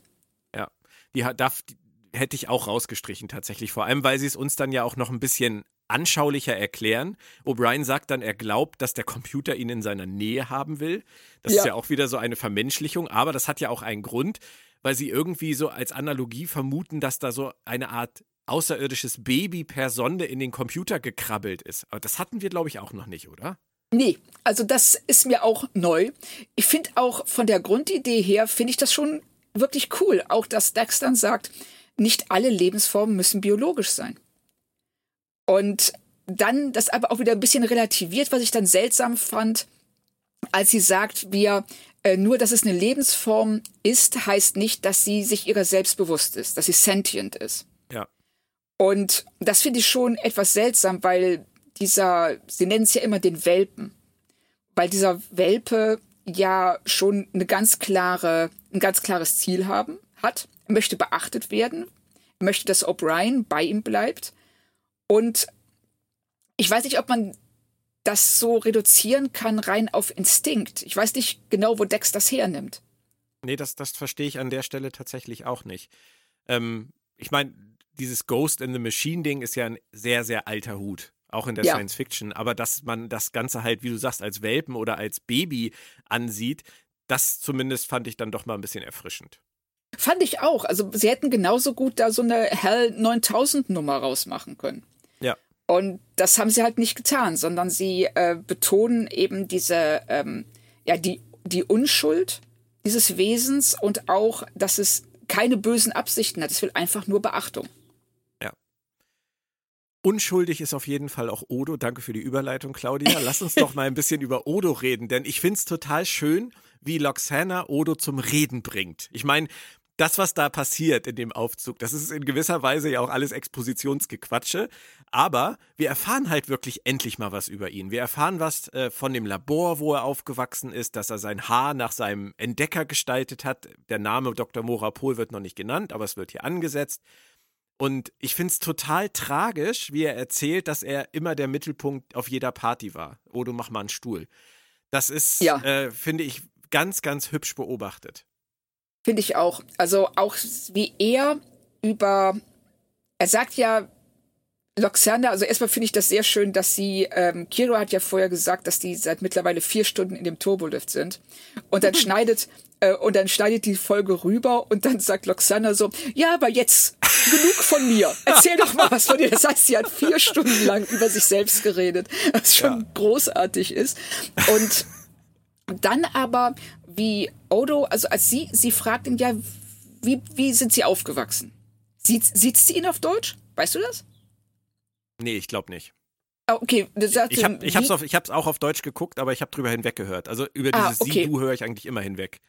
Ja, die darf die hätte ich auch rausgestrichen tatsächlich, vor allem weil sie es uns dann ja auch noch ein bisschen anschaulicher erklären. O'Brien sagt dann, er glaubt, dass der Computer ihn in seiner Nähe haben will. Das ja. ist ja auch wieder so eine Vermenschlichung, aber das hat ja auch einen Grund, weil sie irgendwie so als Analogie vermuten, dass da so eine Art außerirdisches Baby per Sonde in den Computer gekrabbelt ist. Aber das hatten wir, glaube ich, auch noch nicht, oder? Nee, also das ist mir auch neu. Ich finde auch von der Grundidee her, finde ich das schon wirklich cool. Auch dass Dax dann sagt, nicht alle Lebensformen müssen biologisch sein. Und dann das aber auch wieder ein bisschen relativiert, was ich dann seltsam fand, als sie sagt, wir äh, nur, dass es eine Lebensform ist, heißt nicht, dass sie sich ihrer selbst bewusst ist, dass sie sentient ist. Und das finde ich schon etwas seltsam, weil dieser, sie nennen es ja immer den Welpen, weil dieser Welpe ja schon eine ganz klare, ein ganz klares Ziel haben, hat, möchte beachtet werden, möchte, dass O'Brien bei ihm bleibt. Und ich weiß nicht, ob man das so reduzieren kann rein auf Instinkt. Ich weiß nicht genau, wo Dex das hernimmt. Nee, das, das verstehe ich an der Stelle tatsächlich auch nicht. Ähm, ich meine, dieses Ghost in the Machine-Ding ist ja ein sehr, sehr alter Hut, auch in der ja. Science Fiction. Aber dass man das Ganze halt, wie du sagst, als Welpen oder als Baby ansieht, das zumindest fand ich dann doch mal ein bisschen erfrischend. Fand ich auch. Also sie hätten genauso gut da so eine Hell 9000 Nummer rausmachen können. Ja. Und das haben sie halt nicht getan, sondern sie äh, betonen eben diese, ähm, ja, die, die Unschuld dieses Wesens und auch, dass es keine bösen Absichten hat. Es will einfach nur Beachtung. Unschuldig ist auf jeden Fall auch Odo. Danke für die Überleitung, Claudia. Lass uns doch mal ein bisschen über Odo reden, denn ich finde es total schön, wie Loxana Odo zum Reden bringt. Ich meine, das, was da passiert in dem Aufzug, das ist in gewisser Weise ja auch alles Expositionsgequatsche. Aber wir erfahren halt wirklich endlich mal was über ihn. Wir erfahren was äh, von dem Labor, wo er aufgewachsen ist, dass er sein Haar nach seinem Entdecker gestaltet hat. Der Name Dr. Morapol wird noch nicht genannt, aber es wird hier angesetzt. Und ich finde es total tragisch, wie er erzählt, dass er immer der Mittelpunkt auf jeder Party war. Oh, du mach mal einen Stuhl. Das ist, ja. äh, finde ich, ganz, ganz hübsch beobachtet. Finde ich auch. Also auch wie er über, er sagt ja, Loxander, also erstmal finde ich das sehr schön, dass sie, ähm, Kiro hat ja vorher gesagt, dass die seit mittlerweile vier Stunden in dem Turbolift sind. Und dann *laughs* schneidet, und dann schneidet die Folge rüber und dann sagt Loxander so, ja, aber jetzt genug von mir. Erzähl doch mal was von dir. Das heißt, sie hat vier Stunden lang über sich selbst geredet, was schon ja. großartig ist. Und dann aber, wie Odo, also als sie, sie fragt ihn ja, wie, wie sind sie aufgewachsen? Sieht, sieht sie ihn auf Deutsch? Weißt du das? Nee, ich glaube nicht. Ah, okay, ich habe ich hab's, auf, ich hab's auch auf Deutsch geguckt, aber ich habe drüber hinweg gehört. Also über ah, dieses okay. Sie-Du höre ich eigentlich immer hinweg.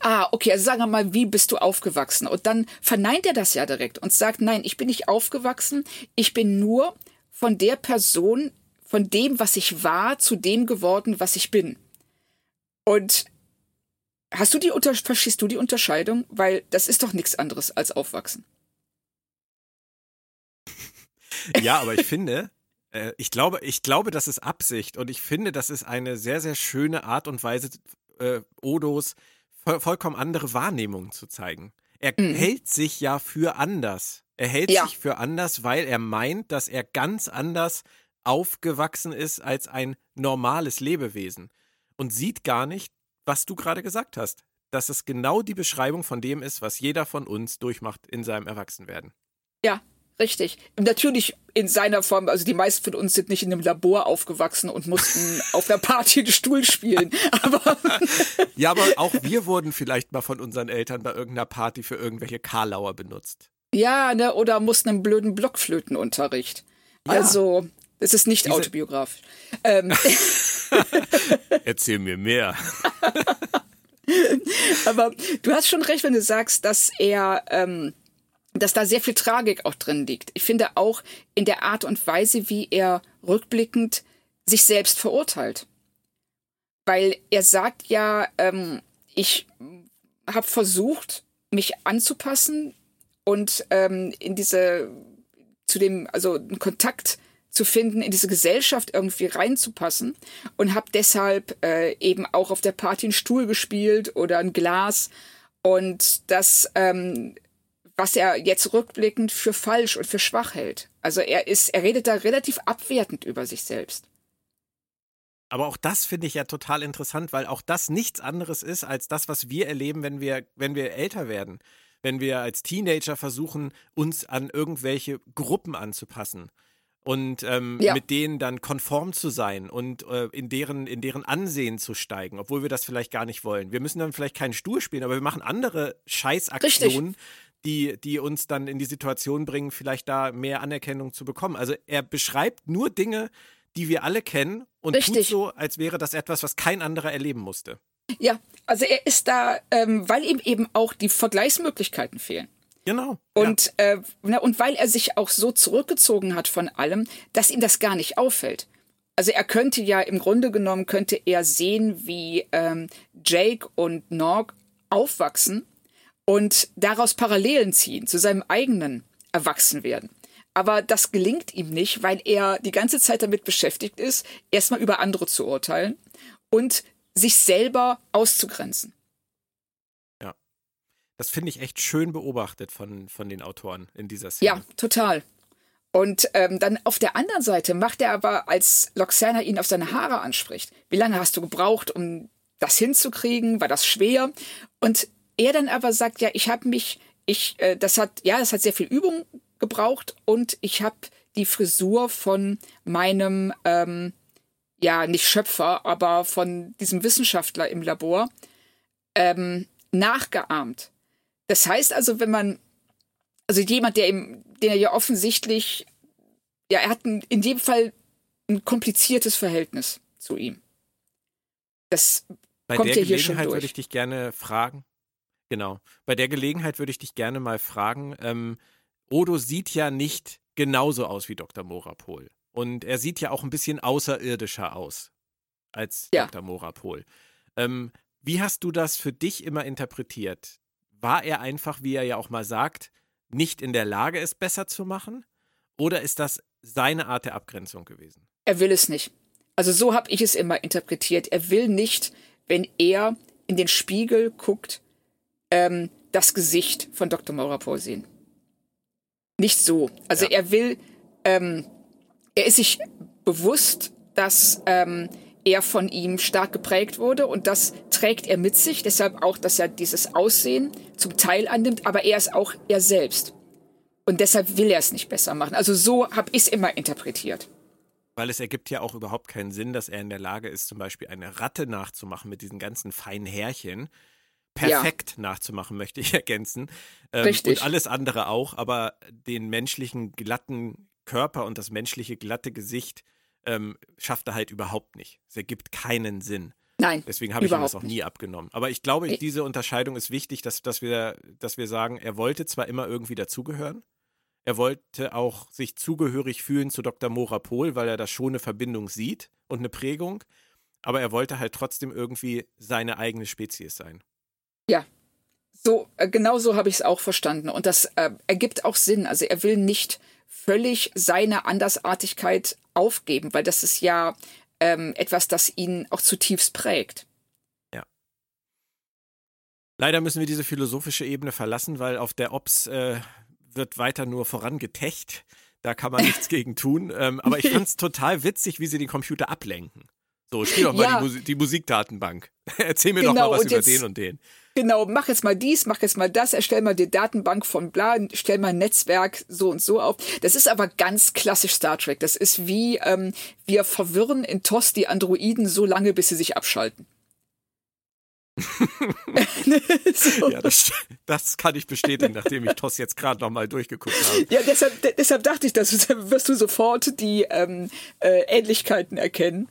Ah, okay, also sagen wir mal, wie bist du aufgewachsen? Und dann verneint er das ja direkt und sagt, nein, ich bin nicht aufgewachsen, ich bin nur von der Person, von dem, was ich war, zu dem geworden, was ich bin. Und hast du die unter verstehst du die Unterscheidung? Weil das ist doch nichts anderes als aufwachsen. Ja, aber ich finde, äh, ich glaube, ich glaube, das ist Absicht und ich finde, das ist eine sehr, sehr schöne Art und Weise, äh, Odos voll, vollkommen andere Wahrnehmungen zu zeigen. Er mhm. hält sich ja für anders. Er hält ja. sich für anders, weil er meint, dass er ganz anders aufgewachsen ist als ein normales Lebewesen und sieht gar nicht, was du gerade gesagt hast. Dass es genau die Beschreibung von dem ist, was jeder von uns durchmacht in seinem Erwachsenwerden. Ja, richtig. Natürlich in seiner Form, also die meisten von uns sind nicht in einem Labor aufgewachsen und mussten *laughs* auf der Party den Stuhl spielen. Aber *laughs* ja, aber auch wir wurden vielleicht mal von unseren Eltern bei irgendeiner Party für irgendwelche Karlauer benutzt. Ja, ne, oder mussten einen blöden Blockflötenunterricht. Ja. Also, es ist nicht Diese autobiografisch. Ähm. *laughs* Erzähl mir mehr. Aber du hast schon recht, wenn du sagst, dass er, ähm, dass da sehr viel Tragik auch drin liegt. Ich finde auch in der Art und Weise, wie er rückblickend sich selbst verurteilt. Weil er sagt ja, ähm, ich habe versucht, mich anzupassen und ähm, in diese zu dem, also einen Kontakt zu finden, in diese Gesellschaft irgendwie reinzupassen und habe deshalb äh, eben auch auf der Party einen Stuhl gespielt oder ein Glas und das, ähm, was er jetzt rückblickend für falsch und für schwach hält. Also er ist, er redet da relativ abwertend über sich selbst. Aber auch das finde ich ja total interessant, weil auch das nichts anderes ist als das, was wir erleben, wenn wir, wenn wir älter werden. Wenn wir als Teenager versuchen, uns an irgendwelche Gruppen anzupassen und ähm, ja. mit denen dann konform zu sein und äh, in, deren, in deren Ansehen zu steigen, obwohl wir das vielleicht gar nicht wollen. Wir müssen dann vielleicht keinen Stuhl spielen, aber wir machen andere Scheißaktionen, die, die uns dann in die Situation bringen, vielleicht da mehr Anerkennung zu bekommen. Also er beschreibt nur Dinge, die wir alle kennen und Richtig. tut so, als wäre das etwas, was kein anderer erleben musste. Ja, also er ist da, ähm, weil ihm eben auch die Vergleichsmöglichkeiten fehlen. Genau. Und, ja. äh, und weil er sich auch so zurückgezogen hat von allem, dass ihm das gar nicht auffällt. Also er könnte ja im Grunde genommen, könnte er sehen, wie ähm, Jake und Nog aufwachsen und daraus Parallelen ziehen zu seinem eigenen Erwachsenwerden. aber das gelingt ihm nicht, weil er die ganze Zeit damit beschäftigt ist, erstmal über andere zu urteilen und sich selber auszugrenzen. Ja. Das finde ich echt schön beobachtet von, von den Autoren in dieser Szene. Ja, total. Und ähm, dann auf der anderen Seite macht er aber, als Loxana ihn auf seine Haare anspricht, wie lange hast du gebraucht, um das hinzukriegen? War das schwer? Und er dann aber sagt, ja, ich habe mich, ich, äh, das hat, ja, das hat sehr viel Übung gebraucht und ich habe die Frisur von meinem, ähm, ja, nicht Schöpfer, aber von diesem Wissenschaftler im Labor ähm, nachgeahmt. Das heißt also, wenn man, also jemand, der ihm, den er ja offensichtlich, ja, er hat ein, in dem Fall ein kompliziertes Verhältnis zu ihm. Das Bei kommt der ja hier schon Gelegenheit durch. würde ich dich gerne fragen. Genau. Bei der Gelegenheit würde ich dich gerne mal fragen. Ähm, Odo sieht ja nicht genauso aus wie Dr. Morapol. Und er sieht ja auch ein bisschen außerirdischer aus als Ja. Dr. Morapol. Ähm, wie hast du das für dich immer interpretiert? War er einfach, wie er ja auch mal sagt, nicht in der Lage, es besser zu machen? Oder ist das seine Art der Abgrenzung gewesen? Er will es nicht. Also so habe ich es immer interpretiert. Er will nicht, wenn er in den Spiegel guckt, ähm, das Gesicht von Dr. Morapol sehen. Nicht so. Also Ja. er will, ähm, er ist sich bewusst, dass ähm, er von ihm stark geprägt wurde und das trägt er mit sich. Deshalb auch, dass er dieses Aussehen zum Teil annimmt, aber er ist auch er selbst. Und deshalb will er es nicht besser machen. Also so habe ich es immer interpretiert. Weil es ergibt ja auch überhaupt keinen Sinn, dass er in der Lage ist, zum Beispiel eine Ratte nachzumachen mit diesen ganzen feinen Härchen. Perfekt nachzumachen, *laughs* möchte ich ergänzen. Ähm, Richtig. Und alles andere auch, aber den menschlichen glatten Körper und das menschliche glatte Gesicht ähm, schafft er halt überhaupt nicht. Es ergibt keinen Sinn. Nein, Deswegen habe ich ihm das auch nicht. nie abgenommen. Aber ich glaube, Nee. diese Unterscheidung ist wichtig, dass, dass, wir, dass wir sagen, er wollte zwar immer irgendwie dazugehören, er wollte auch sich zugehörig fühlen zu Dr. Morapol, weil er da schon eine Verbindung sieht und eine Prägung, aber er wollte halt trotzdem irgendwie seine eigene Spezies sein. Ja, so äh, genau so habe ich es auch verstanden und das äh, ergibt auch Sinn. Also er will nicht völlig seine Andersartigkeit aufgeben, weil das ist ja ähm, etwas, das ihn auch zutiefst prägt. Leider müssen wir diese philosophische Ebene verlassen, weil auf der Ops äh, wird weiter nur vorangetecht. Da kann man nichts *laughs* gegen tun. Ähm, aber ich fand es total witzig, wie sie den Computer ablenken. So, spiel doch mal Ja. die, Musi die Musikdatenbank. *laughs* Erzähl mir doch Genau, mal was und über jetzt- den und den. Genau, mach jetzt mal dies, mach jetzt mal das, erstell mal die Datenbank von bla, stell mal ein Netzwerk so und so auf. Das ist aber ganz klassisch Star Trek. Das ist wie, ähm, wir verwirren in TOS die Androiden so lange, bis sie sich abschalten. *laughs* *laughs* so. Ja, das, das kann ich bestätigen, nachdem ich TOS jetzt gerade nochmal durchgeguckt habe. Ja, deshalb, de- deshalb dachte ich, dass *laughs* wirst du sofort die ähm, äh, Ähnlichkeiten erkennen.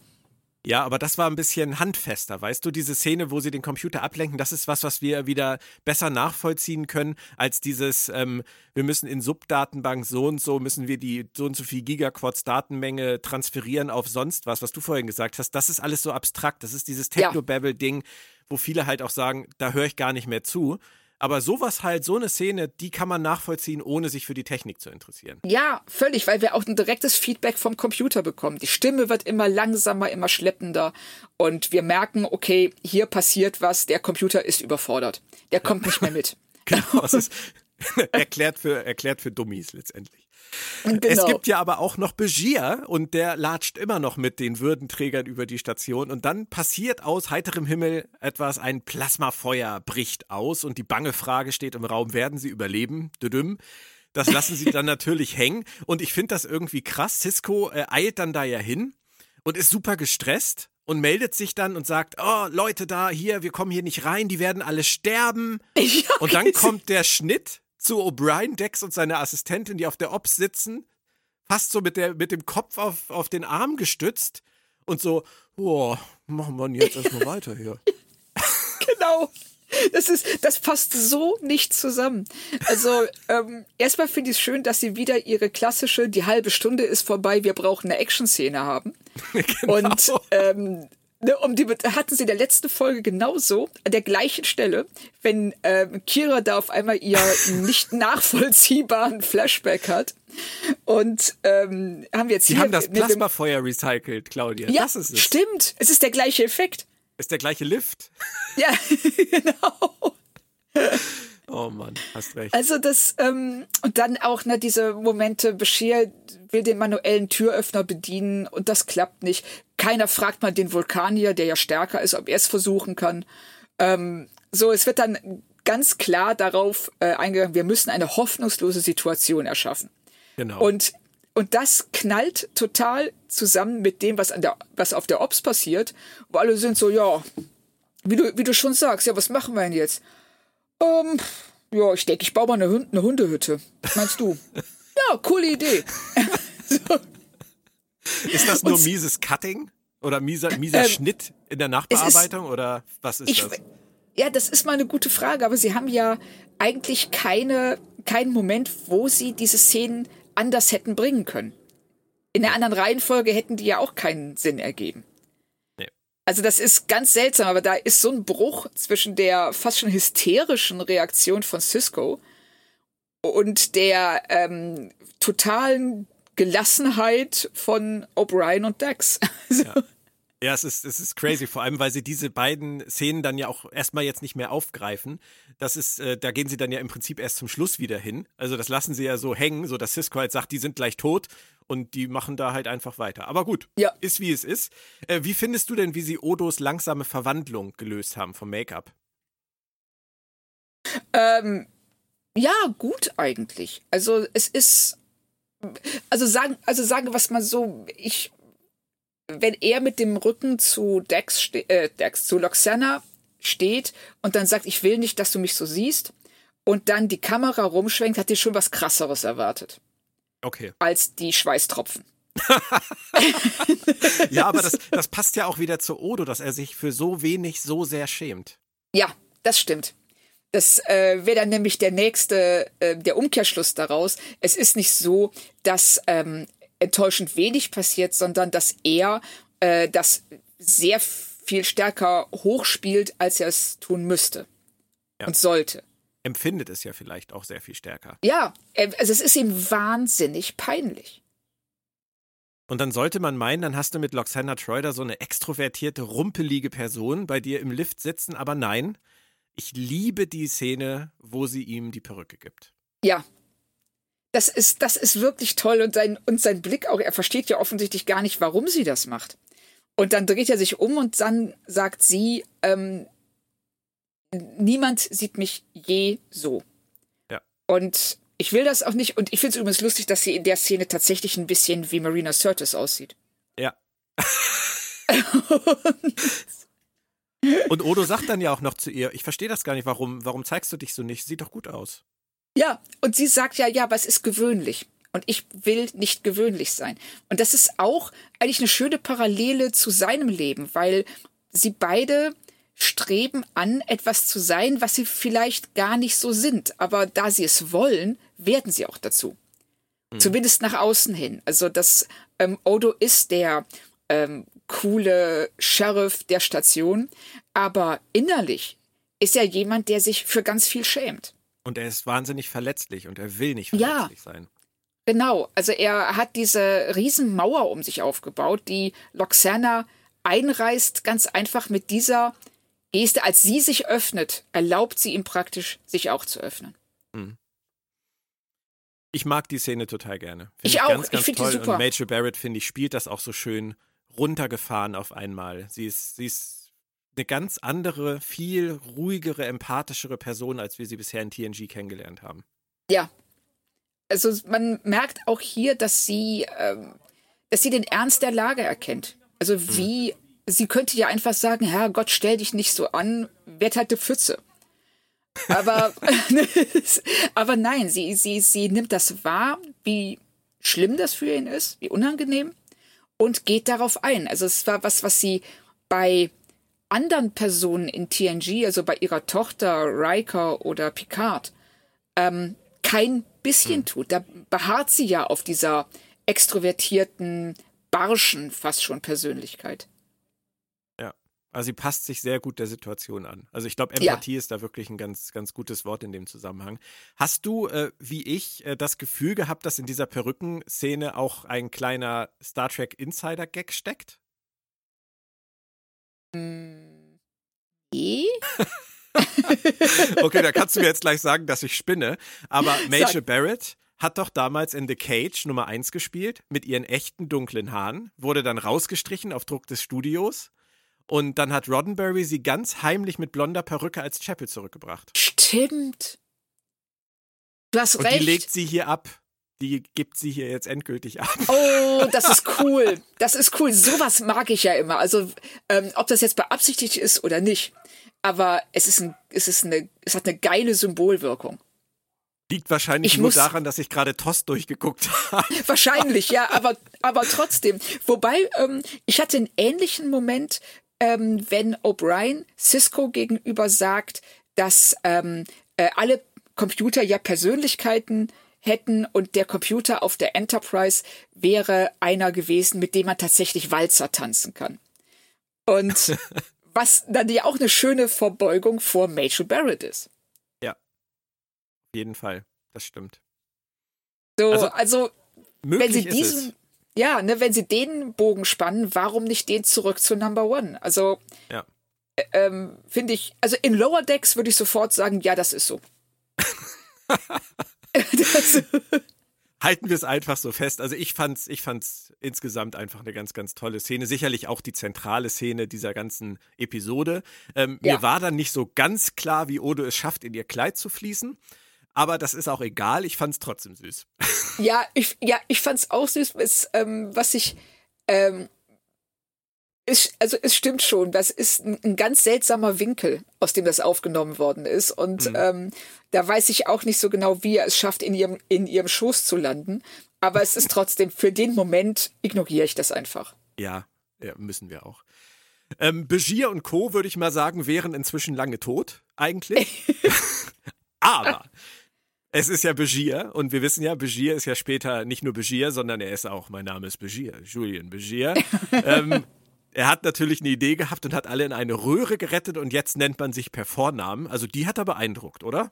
Ja, aber das war ein bisschen handfester, weißt du? Diese Szene, wo sie den Computer ablenken, das ist was, was wir wieder besser nachvollziehen können, als dieses, ähm, wir müssen in Subdatenbank so und so, müssen wir die so und so viel Gigaquads Datenmenge transferieren auf sonst was, was du vorhin gesagt hast. Das ist alles so abstrakt. Das ist dieses. Technobabble-Ding, wo viele halt auch sagen, da höre ich gar nicht mehr zu. Aber sowas halt, so eine Szene, die kann man nachvollziehen, ohne sich für die Technik zu interessieren. Ja, völlig, weil wir auch ein direktes Feedback vom Computer bekommen. Die Stimme wird immer langsamer, immer schleppender und wir merken, okay, hier passiert was, der Computer ist überfordert. Der kommt nicht mehr mit. *laughs* Genau, es ist *laughs* *laughs* erklärt für, erklärt für Dummies letztendlich. *laughs* Es Genau. gibt ja aber auch noch Begier und der latscht immer noch mit den Würdenträgern über die Station und dann passiert aus heiterem Himmel etwas, ein Plasmafeuer bricht aus und die bange Frage steht im Raum, werden sie überleben? Düdüm. Das lassen sie dann *laughs* natürlich hängen und ich finde das irgendwie krass. Cisco äh, eilt dann da ja hin und ist super gestresst und meldet sich dann und sagt, oh Leute da, hier, wir kommen hier nicht rein, die werden alle sterben. *laughs* Ja, Und dann kommt der Schnitt zu O'Brien, Dex und seiner Assistentin, die auf der Ops sitzen, fast so mit, der, mit dem Kopf auf, auf den Arm gestützt und so, boah, machen wir jetzt erstmal weiter hier. *laughs* *laughs* Genau. Das ist, das passt so nicht zusammen. Also ähm, erstmal finde ich es schön, dass sie wieder ihre klassische, die halbe Stunde ist vorbei, wir brauchen eine Action-Szene haben. *laughs* genau. Und ähm, Ne, um die hatten sie in der letzten Folge genauso an der gleichen Stelle, wenn ähm, Kira da auf einmal ihr *laughs* nicht nachvollziehbaren Flashback hat. Und ähm, haben wir jetzt Sie hier haben das Plasmafeuer recycelt, Claudia. Ja, das ist es. stimmt. Es ist der gleiche Effekt. Ist der gleiche Lift. *laughs* Ja, *laughs* genau. Oh Mann, hast recht. Also das, ähm, und dann auch ne, diese Momente, Bashir will den manuellen Türöffner bedienen und das klappt nicht. Keiner fragt mal den Vulkanier, der ja stärker ist, ob er es versuchen kann. Ähm, so, es wird dann ganz klar darauf äh, eingegangen, wir müssen eine hoffnungslose Situation erschaffen. Genau. Und, und das knallt total zusammen mit dem, was, an der, was auf der Ops passiert, wo alle sind so, ja, wie du, wie du schon sagst, ja, was machen wir denn jetzt? Ähm, ja, ich denke, ich baue mal eine, Hund, eine Hundehütte. Was meinst du? *laughs* ja, coole Idee. so. *laughs* ist das nur mieses Cutting? Oder mieser, mieser Ähm, Schnitt in der Nachbearbeitung? oder was ist Ich, das? ja, das ist mal eine gute Frage, aber sie haben ja eigentlich keine, keinen Moment, wo sie diese Szenen anders hätten bringen können. In der anderen Reihenfolge hätten die ja auch keinen Sinn ergeben. Nee. Also das ist ganz seltsam, aber da ist so ein Bruch zwischen der fast schon hysterischen Reaktion von Cisco und der ähm, totalen Gelassenheit von O'Brien und Dax. *laughs* Also, Ja, es ist, es ist crazy, vor allem, weil sie diese beiden Szenen dann ja auch erstmal jetzt nicht mehr aufgreifen. Das ist, äh, da gehen sie dann ja im Prinzip erst zum Schluss wieder hin. Also das lassen sie ja so hängen, so dass Cisco halt sagt, die sind gleich tot und die machen da halt einfach weiter. Aber gut, Ja. ist wie es ist. Äh, wie findest du denn, wie sie Odos langsame Verwandlung gelöst haben vom Make-up? Ähm, ja, gut eigentlich. Also es ist, also sagen, also sagen was mal so, ich, wenn er mit dem Rücken zu Dex, äh, Dex zu Loxana steht und dann sagt, ich will nicht, dass du mich so siehst, und dann die Kamera rumschwenkt, hat dir schon was krasseres erwartet Okay. als die Schweißtropfen. *laughs* Ja, aber das, das passt ja auch wieder zu Odo, dass er sich für so wenig so sehr schämt. Ja, das stimmt. Das äh, wäre dann nämlich der nächste, äh, der Umkehrschluss daraus. Es ist nicht so, dass ähm, enttäuschend wenig passiert, sondern dass er äh, das sehr viel stärker hochspielt, als er es tun müsste Ja. und sollte. Empfindet es ja vielleicht auch sehr viel stärker. Ja, äh, also es ist ihm wahnsinnig peinlich. Und dann sollte man meinen, dann hast du mit Loxana Troy da so eine extrovertierte, rumpelige Person bei dir im Lift sitzen, aber nein, ich liebe die Szene, wo sie ihm die Perücke gibt. Ja. Das ist, das ist wirklich toll und sein, und sein Blick auch, er versteht ja offensichtlich gar nicht, warum sie das macht. Und dann dreht er sich um und dann sagt sie, ähm, niemand sieht mich je so. Ja. Und ich will das auch nicht. Und ich finde es übrigens lustig, dass sie in der Szene tatsächlich ein bisschen wie Marina Sirtis aussieht. Ja. *laughs* *laughs* Und Odo sagt dann ja auch noch zu ihr, ich verstehe das gar nicht, warum, warum zeigst du dich so nicht? Sieht doch gut aus. Ja, und sie sagt ja, ja, aber es ist gewöhnlich. Und ich will nicht gewöhnlich sein. Und das ist auch eigentlich eine schöne Parallele zu seinem Leben, weil sie beide streben an, etwas zu sein, was sie vielleicht gar nicht so sind. Aber da sie es wollen, werden sie auch dazu. Zumindest nach außen hin. Also das ähm, Odo ist der ähm, coole Sheriff der Station, aber innerlich ist er jemand, der sich für ganz viel schämt. Und er ist wahnsinnig verletzlich und er will nicht Ja. verletzlich sein. Genau, also er hat diese Riesenmauer um sich aufgebaut, die Loxana einreißt, ganz einfach mit dieser Geste. Als sie sich öffnet, erlaubt sie ihm praktisch, sich auch zu öffnen. Ich mag die Szene total gerne. Find Ich auch. Ganz, Ich ganz find die toll. super. Und Major Barrett, finde ich, spielt das auch so schön runtergefahren auf einmal. Sie ist, sie ist eine ganz andere, viel ruhigere, empathischere Person, als wir sie bisher in TNG kennengelernt haben. Ja. Also man merkt auch hier, dass sie, ähm, dass sie den Ernst der Lage erkennt. Also wie, sie könnte ja einfach sagen, Herr Gott, stell dich nicht so an, werd halt eine Pfütze. Aber, *laughs* aber nein, sie, sie, sie nimmt das wahr, wie schlimm das für ihn ist, wie unangenehm und geht darauf ein. Also es war was, was sie bei anderen Personen in TNG, also bei ihrer Tochter Riker oder Picard, ähm, kein bisschen tut. Da beharrt sie ja auf dieser extrovertierten, barschen fast schon Persönlichkeit. Also sie passt sich sehr gut der Situation an. Also ich glaube, Empathie ja. ist da wirklich ein ganz, ganz gutes Wort in dem Zusammenhang. Hast du, äh, wie ich, äh, das Gefühl gehabt, dass in dieser Perückenszene auch ein kleiner Star Trek Insider-Gag steckt? Mm, nee. *laughs* okay, da kannst du mir jetzt gleich sagen, dass ich spinne. Aber *laughs* Major Barrett hat doch damals in The Cage Nummer 1 gespielt mit ihren echten dunklen Haaren, wurde dann rausgestrichen auf Druck des Studios und dann hat Roddenberry sie ganz heimlich mit blonder Perücke als Chapel zurückgebracht. Stimmt. Du hast und recht. Die legt sie hier ab. Die gibt sie hier jetzt endgültig ab. Oh, das ist *laughs* cool. Das ist cool. Sowas mag ich ja immer. Also, ähm, ob das jetzt beabsichtigt ist oder nicht. Aber es ist ein, es ist eine, es hat eine geile Symbolwirkung. Liegt wahrscheinlich ich nur daran, dass ich gerade Tost durchgeguckt *laughs* habe. Wahrscheinlich, ja, aber, aber trotzdem. Wobei, ähm, ich hatte einen ähnlichen Moment ähm, wenn O'Brien Cisco gegenüber sagt, dass ähm, äh, alle Computer ja Persönlichkeiten hätten und der Computer auf der Enterprise wäre einer gewesen, mit dem man tatsächlich Walzer tanzen kann. Und *laughs* was dann ja auch eine schöne Verbeugung vor Major Barrett ist. Ja, auf jeden Fall, das stimmt. So, also, also wenn sie diesen, ja, ne, wenn sie den Bogen spannen, warum nicht den zurück zu Number One? Also, ja. äh, ähm, finde ich, also in Lower Decks würde ich sofort sagen, ja, das ist so. das, *laughs* Halten wir es einfach so fest. Also ich fand's, ich fand's insgesamt einfach eine ganz, ganz tolle Szene. Sicherlich auch die zentrale Szene dieser ganzen Episode. Ähm, ja. Mir war dann nicht so ganz klar, wie Odo es schafft, in ihr Kleid zu fließen. Aber das ist auch egal, ich fand es trotzdem süß. *laughs* Ja, ich, ja, ich fand's auch süß. Es, ähm, was ich, ähm, ist, also es stimmt schon, das ist ein, ein, ganz seltsamer Winkel, aus dem das aufgenommen worden ist. Und mhm. ähm, da weiß ich auch nicht so genau, wie er es schafft, in ihrem, in ihrem Schoß zu landen. Aber es ist trotzdem, für den Moment ignoriere ich das einfach. Ja, ja müssen wir auch. Ähm, Begier und Co., würde ich mal sagen, wären inzwischen lange tot, eigentlich. *laughs* *laughs* Aber es ist ja Begier und wir wissen ja, Begier ist ja später nicht nur Begier, sondern er ist auch, mein Name ist Begier, Julian Begier. *laughs* ähm, er hat natürlich eine Idee gehabt und hat alle in eine Röhre gerettet und jetzt nennt man sich per Vornamen. Also die hat er beeindruckt, oder?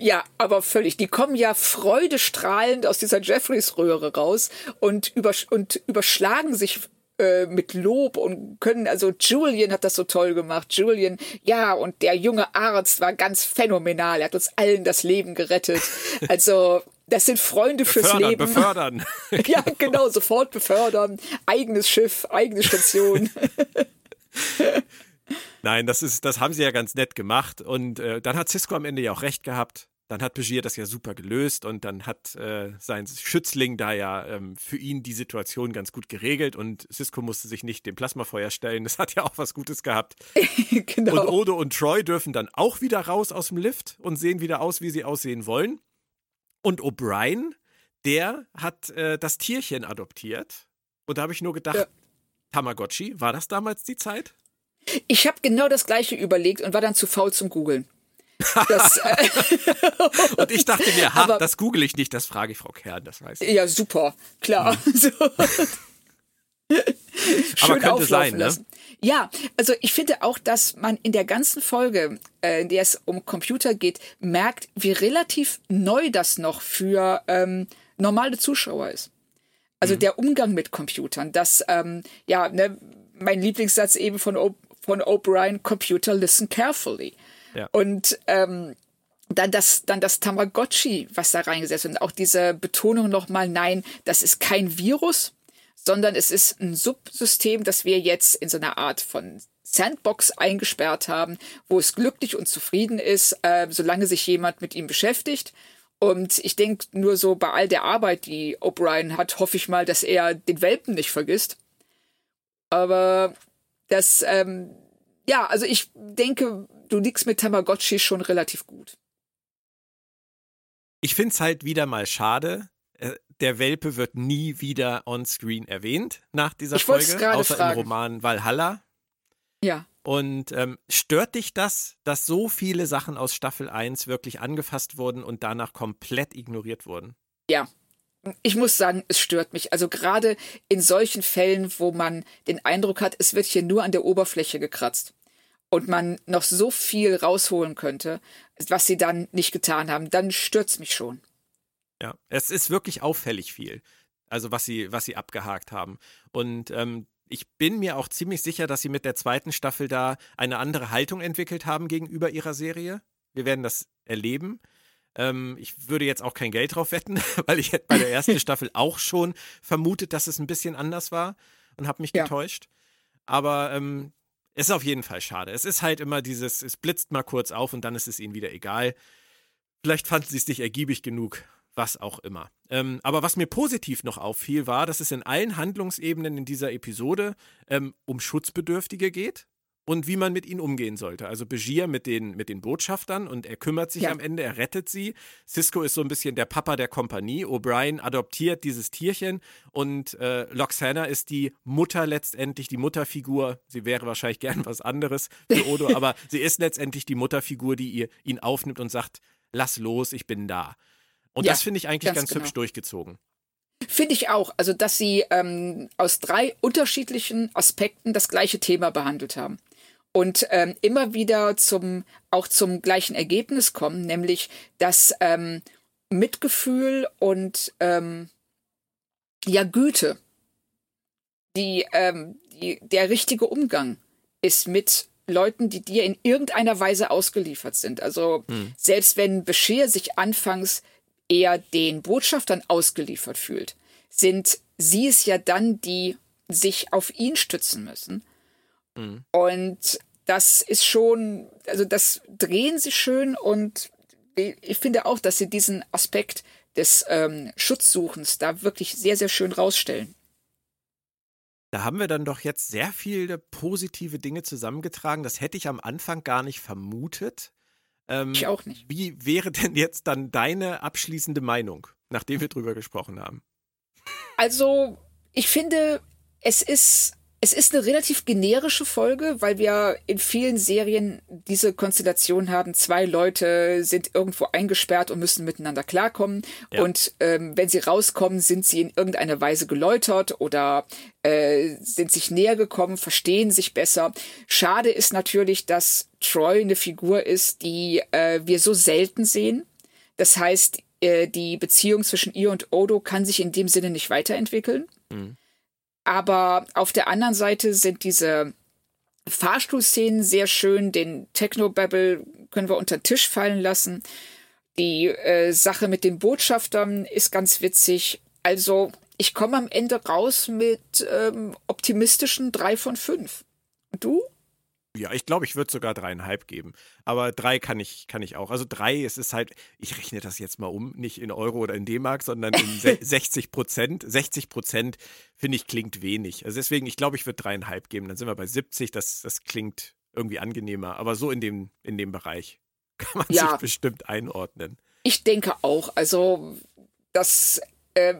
Ja, aber völlig. Die kommen ja freudestrahlend aus dieser Jeffreys-Röhre raus und, übersch und überschlagen sich äh, mit Lob und können, also Julian hat das so toll gemacht. Julian, ja, und der junge Arzt war ganz phänomenal. Er hat uns allen das Leben gerettet. *laughs* Also, das sind Freunde fürs befördern, Leben. Befördern. *laughs* ja, genau, sofort befördern. Eigenes Schiff, eigene Station. *laughs* Nein, das ist, das haben sie ja ganz nett gemacht. Und äh, dann hat Cisco am Ende ja auch recht gehabt. Dann hat Begier das ja super gelöst und dann hat äh, sein Schützling da ja ähm, für ihn die Situation ganz gut geregelt und Cisco musste sich nicht dem Plasmafeuer stellen. Das hat ja auch was Gutes gehabt. *laughs* genau. Und Odo und Troy dürfen dann auch wieder raus aus dem Lift und sehen wieder aus, wie sie aussehen wollen. Und O'Brien, der hat äh, das Tierchen adoptiert. Und da habe ich nur gedacht, ja. Tamagotchi, war das damals die Zeit? Ich habe genau das gleiche überlegt und war dann zu faul zum Googeln. Das, *laughs* äh und ich dachte mir, ha, Aber, das google ich nicht, das frage ich Frau Kern, das weiß ich. Ja, super, klar. Hm. *laughs* So. Aber könnte sein, ne? Ja, also ich finde auch, dass man in der ganzen Folge, äh, in der es um Computer geht, merkt, wie relativ neu das noch für ähm, normale Zuschauer ist. Also mhm. der Umgang mit Computern, das, ähm, ja, ne, mein Lieblingssatz eben von, o von O'Brien, Computer listen carefully. Und ähm, dann das, dann das Tamagotchi, was da reingesetzt wird. Und auch diese Betonung nochmal, nein, das ist kein Virus, sondern es ist ein Subsystem, das wir jetzt in so einer Art von Sandbox eingesperrt haben, wo es glücklich und zufrieden ist, äh, solange sich jemand mit ihm beschäftigt. Und ich denke nur so bei all der Arbeit, die O'Brien hat, hoffe ich mal, dass er den Welpen nicht vergisst. Aber das, ähm, ja, also ich denke, du liegst mit Tamagotchi schon relativ gut. Ich finde es halt wieder mal schade. Äh, der Welpe wird nie wieder on-screen erwähnt nach dieser ich Folge, außer fragen. im Roman Valhalla. Ja. Und ähm, stört dich das, dass so viele Sachen aus Staffel 1 wirklich angefasst wurden und danach komplett ignoriert wurden? Ja, ich muss sagen, es stört mich. Also gerade in solchen Fällen, wo man den Eindruck hat, es wird hier nur an der Oberfläche gekratzt und man noch so viel rausholen könnte, was sie dann nicht getan haben, dann stürzt mich schon. Ja, es ist wirklich auffällig viel. Also was sie, was sie abgehakt haben. Und ähm, ich bin mir auch ziemlich sicher, dass sie mit der zweiten Staffel da eine andere Haltung entwickelt haben gegenüber ihrer Serie. Wir werden das erleben. Ähm, ich würde jetzt auch kein Geld drauf wetten, *laughs* weil ich hätte bei der ersten *laughs* Staffel auch schon vermutet, dass es ein bisschen anders war und habe mich ja. getäuscht. Aber ähm, es ist auf jeden Fall schade. Es ist halt immer dieses, es blitzt mal kurz auf und dann ist es ihnen wieder egal. Vielleicht fanden sie es nicht ergiebig genug, was auch immer. Ähm, aber was mir positiv noch auffiel, war, dass es in allen Handlungsebenen in dieser Episode ähm, um Schutzbedürftige geht und wie man mit ihnen umgehen sollte. Also Begier mit den, mit den Botschaftern und er kümmert sich ja. am Ende, er rettet sie. Cisco ist so ein bisschen der Papa der Kompanie. O'Brien adoptiert dieses Tierchen und äh, Loxana ist die Mutter letztendlich, die Mutterfigur. Sie wäre wahrscheinlich gern was anderes für Odo, *laughs* aber sie ist letztendlich die Mutterfigur, die ihr, ihn aufnimmt und sagt, lass los, ich bin da. Und ja, das finde ich eigentlich ganz, ganz genau. hübsch durchgezogen. Finde ich auch. Also, dass sie ähm, aus drei unterschiedlichen Aspekten das gleiche Thema behandelt haben. Und ähm, immer wieder zum, auch zum gleichen Ergebnis kommen, nämlich, dass ähm, Mitgefühl und ähm, ja, Güte, die, ähm, die, der richtige Umgang ist mit Leuten, die dir in irgendeiner Weise ausgeliefert sind. Also hm. selbst wenn Bescheer sich anfangs er den Botschaftern ausgeliefert fühlt, sind sie es ja dann, die sich auf ihn stützen müssen. Mhm. Und das ist schon, also das drehen sie schön und ich finde auch, dass sie diesen Aspekt des ähm, Schutzsuchens da wirklich sehr, sehr schön rausstellen. Da haben wir dann doch jetzt sehr viele positive Dinge zusammengetragen. Das hätte ich am Anfang gar nicht vermutet. Ähm, ich auch nicht. Wie wäre denn jetzt dann deine abschließende Meinung, nachdem wir drüber gesprochen haben? Also, ich finde, es ist es ist eine relativ generische Folge, weil wir in vielen Serien diese Konstellation haben. Zwei Leute sind irgendwo eingesperrt und müssen miteinander klarkommen. Ja. Und ähm, wenn sie rauskommen, sind sie in irgendeiner Weise geläutert oder äh, sind sich näher gekommen, verstehen sich besser. Schade ist natürlich, dass Troy eine Figur ist, die äh, wir so selten sehen. Das heißt, äh, die Beziehung zwischen ihr und Odo kann sich in dem Sinne nicht weiterentwickeln. Mhm. Aber auf der anderen Seite sind diese Fahrstuhlszenen sehr schön. Den Techno-Babble können wir unter den Tisch fallen lassen. Die äh, Sache mit den Botschaftern ist ganz witzig. Also, ich komme am Ende raus mit ähm, optimistischen drei von fünf. Du? Ja, ich glaube, ich würde sogar dreieinhalb geben. Aber drei kann ich, kann ich auch. Also drei, es ist halt, ich rechne das jetzt mal um, nicht in Euro oder in D-Mark, sondern in 60 *laughs* Prozent. 60 Prozent, finde ich, klingt wenig. Also deswegen, ich glaube, ich würde dreieinhalb geben. Dann sind wir bei 70. Das, das klingt irgendwie angenehmer. Aber so in dem, in dem Bereich *laughs* kann man ja, sich bestimmt einordnen. Ich denke auch. Also, das, äh,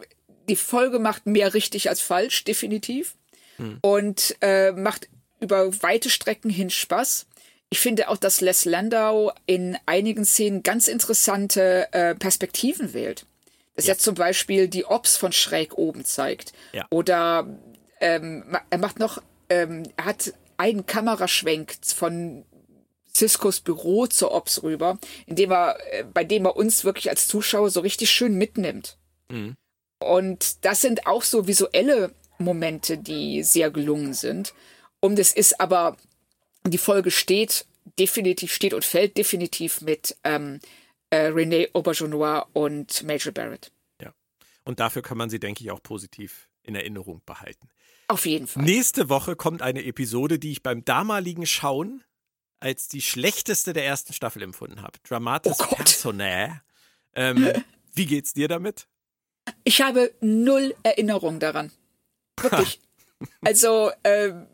die Folge macht mehr richtig als falsch, definitiv. Hm. Und äh, macht über weite Strecken hin Spaß. Ich finde auch, dass Les Landau in einigen Szenen ganz interessante äh, Perspektiven wählt. Dass ja. er zum Beispiel die Ops von schräg oben zeigt. Ja. Oder ähm, er macht noch, ähm, er hat einen Kameraschwenk von Ciscos Büro zur Ops rüber, indem er, äh, bei dem er uns wirklich als Zuschauer so richtig schön mitnimmt. Mhm. Und das sind auch so visuelle Momente, die sehr gelungen sind. Und es ist aber, die Folge steht definitiv, steht und fällt definitiv mit ähm, äh, René Aubergenois und Major Barrett. Ja. Und dafür kann man sie, denke ich, auch positiv in Erinnerung behalten. Auf jeden Fall. Nächste Woche kommt eine Episode, die ich beim damaligen Schauen als die schlechteste der ersten Staffel empfunden habe. Dramatis oh Personae. Ähm, *laughs* wie geht's dir damit? Ich habe null Erinnerung daran. Wirklich. *laughs* also, ähm,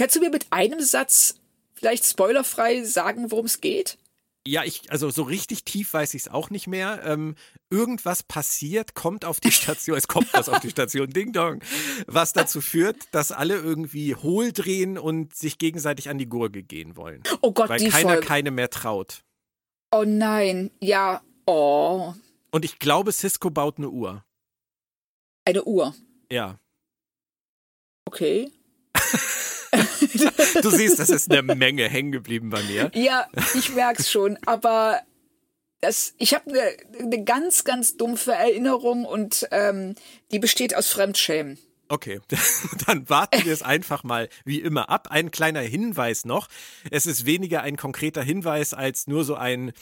Kannst du mir mit einem Satz vielleicht spoilerfrei sagen, worum es geht? Ja, ich, also so richtig tief weiß ich es auch nicht mehr. Ähm, irgendwas passiert, kommt auf die Station, es kommt was auf die Station, *laughs* Ding Dong, was dazu führt, dass alle irgendwie hohl drehen und sich gegenseitig an die Gurgel gehen wollen. Oh Gott, weil die keiner Folge. keine mehr traut. Oh nein, ja, oh. Und ich glaube, Cisco baut eine Uhr. Eine Uhr. Ja. Okay. *laughs* du siehst, das ist eine Menge hängen geblieben bei mir. Ja, ich merk's schon, aber das, ich habe eine, eine ganz, ganz dumpfe Erinnerung und ähm, die besteht aus Fremdschämen. Okay, *laughs* dann warten wir es einfach mal wie immer ab. Ein kleiner Hinweis noch. Es ist weniger ein konkreter Hinweis als nur so ein,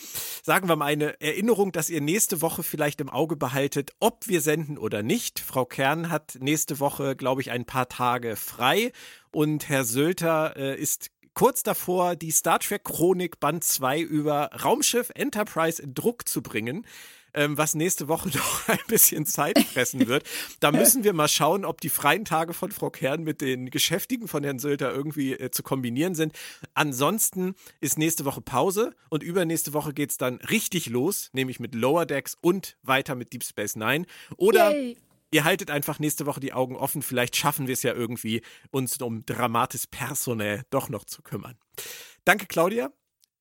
sagen wir mal, eine Erinnerung, dass ihr nächste Woche vielleicht im Auge behaltet, ob wir senden oder nicht. Frau Kern hat nächste Woche, glaube ich, ein paar Tage frei und Herr Sölter äh, ist kurz davor, die Star Trek Chronik Band 2 über Raumschiff Enterprise in Druck zu bringen was nächste Woche *laughs* doch ein bisschen Zeit fressen wird. Da müssen wir mal schauen, ob die freien Tage von Frau Kern mit den Geschäftigen von Herrn Sölder irgendwie äh, zu kombinieren sind. Ansonsten ist nächste Woche Pause und übernächste Woche geht es dann richtig los, nämlich mit Lower Decks und weiter mit Deep Space Nine. Oder Yay. ihr haltet einfach nächste Woche die Augen offen. Vielleicht schaffen wir es ja irgendwie, uns um Dramatis Personae doch noch zu kümmern. Danke, Claudia.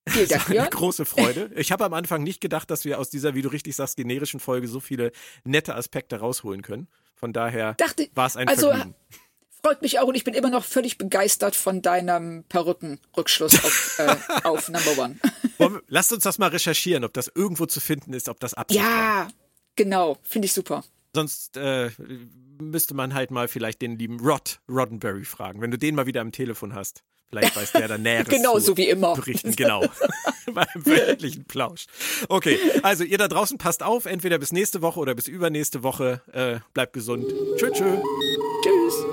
Vielen Dank, eine große Freude. Ich habe am Anfang nicht gedacht, dass wir aus dieser, wie du richtig sagst, generischen Folge so viele nette Aspekte rausholen können. Von daher war es ein also, Vergnügen. Freut mich auch und ich bin immer noch völlig begeistert von deinem Perückenrückschluss auf, äh, *laughs* auf Number One. Wir, lasst uns das mal recherchieren, ob das irgendwo zu finden ist, ob das Absicht Ja, war. genau, finde ich super. Sonst äh, müsste man halt mal vielleicht den lieben Rod Roddenberry fragen, wenn du den mal wieder am Telefon hast. Vielleicht weiß der da *laughs* Näheres Genau, so wie immer. Berichten, genau. *laughs* Beim wöchentlichen Plausch. Okay, also ihr da draußen passt auf, entweder bis nächste Woche oder bis übernächste Woche. Äh, bleibt gesund. Tschö, tschö. Tschüss.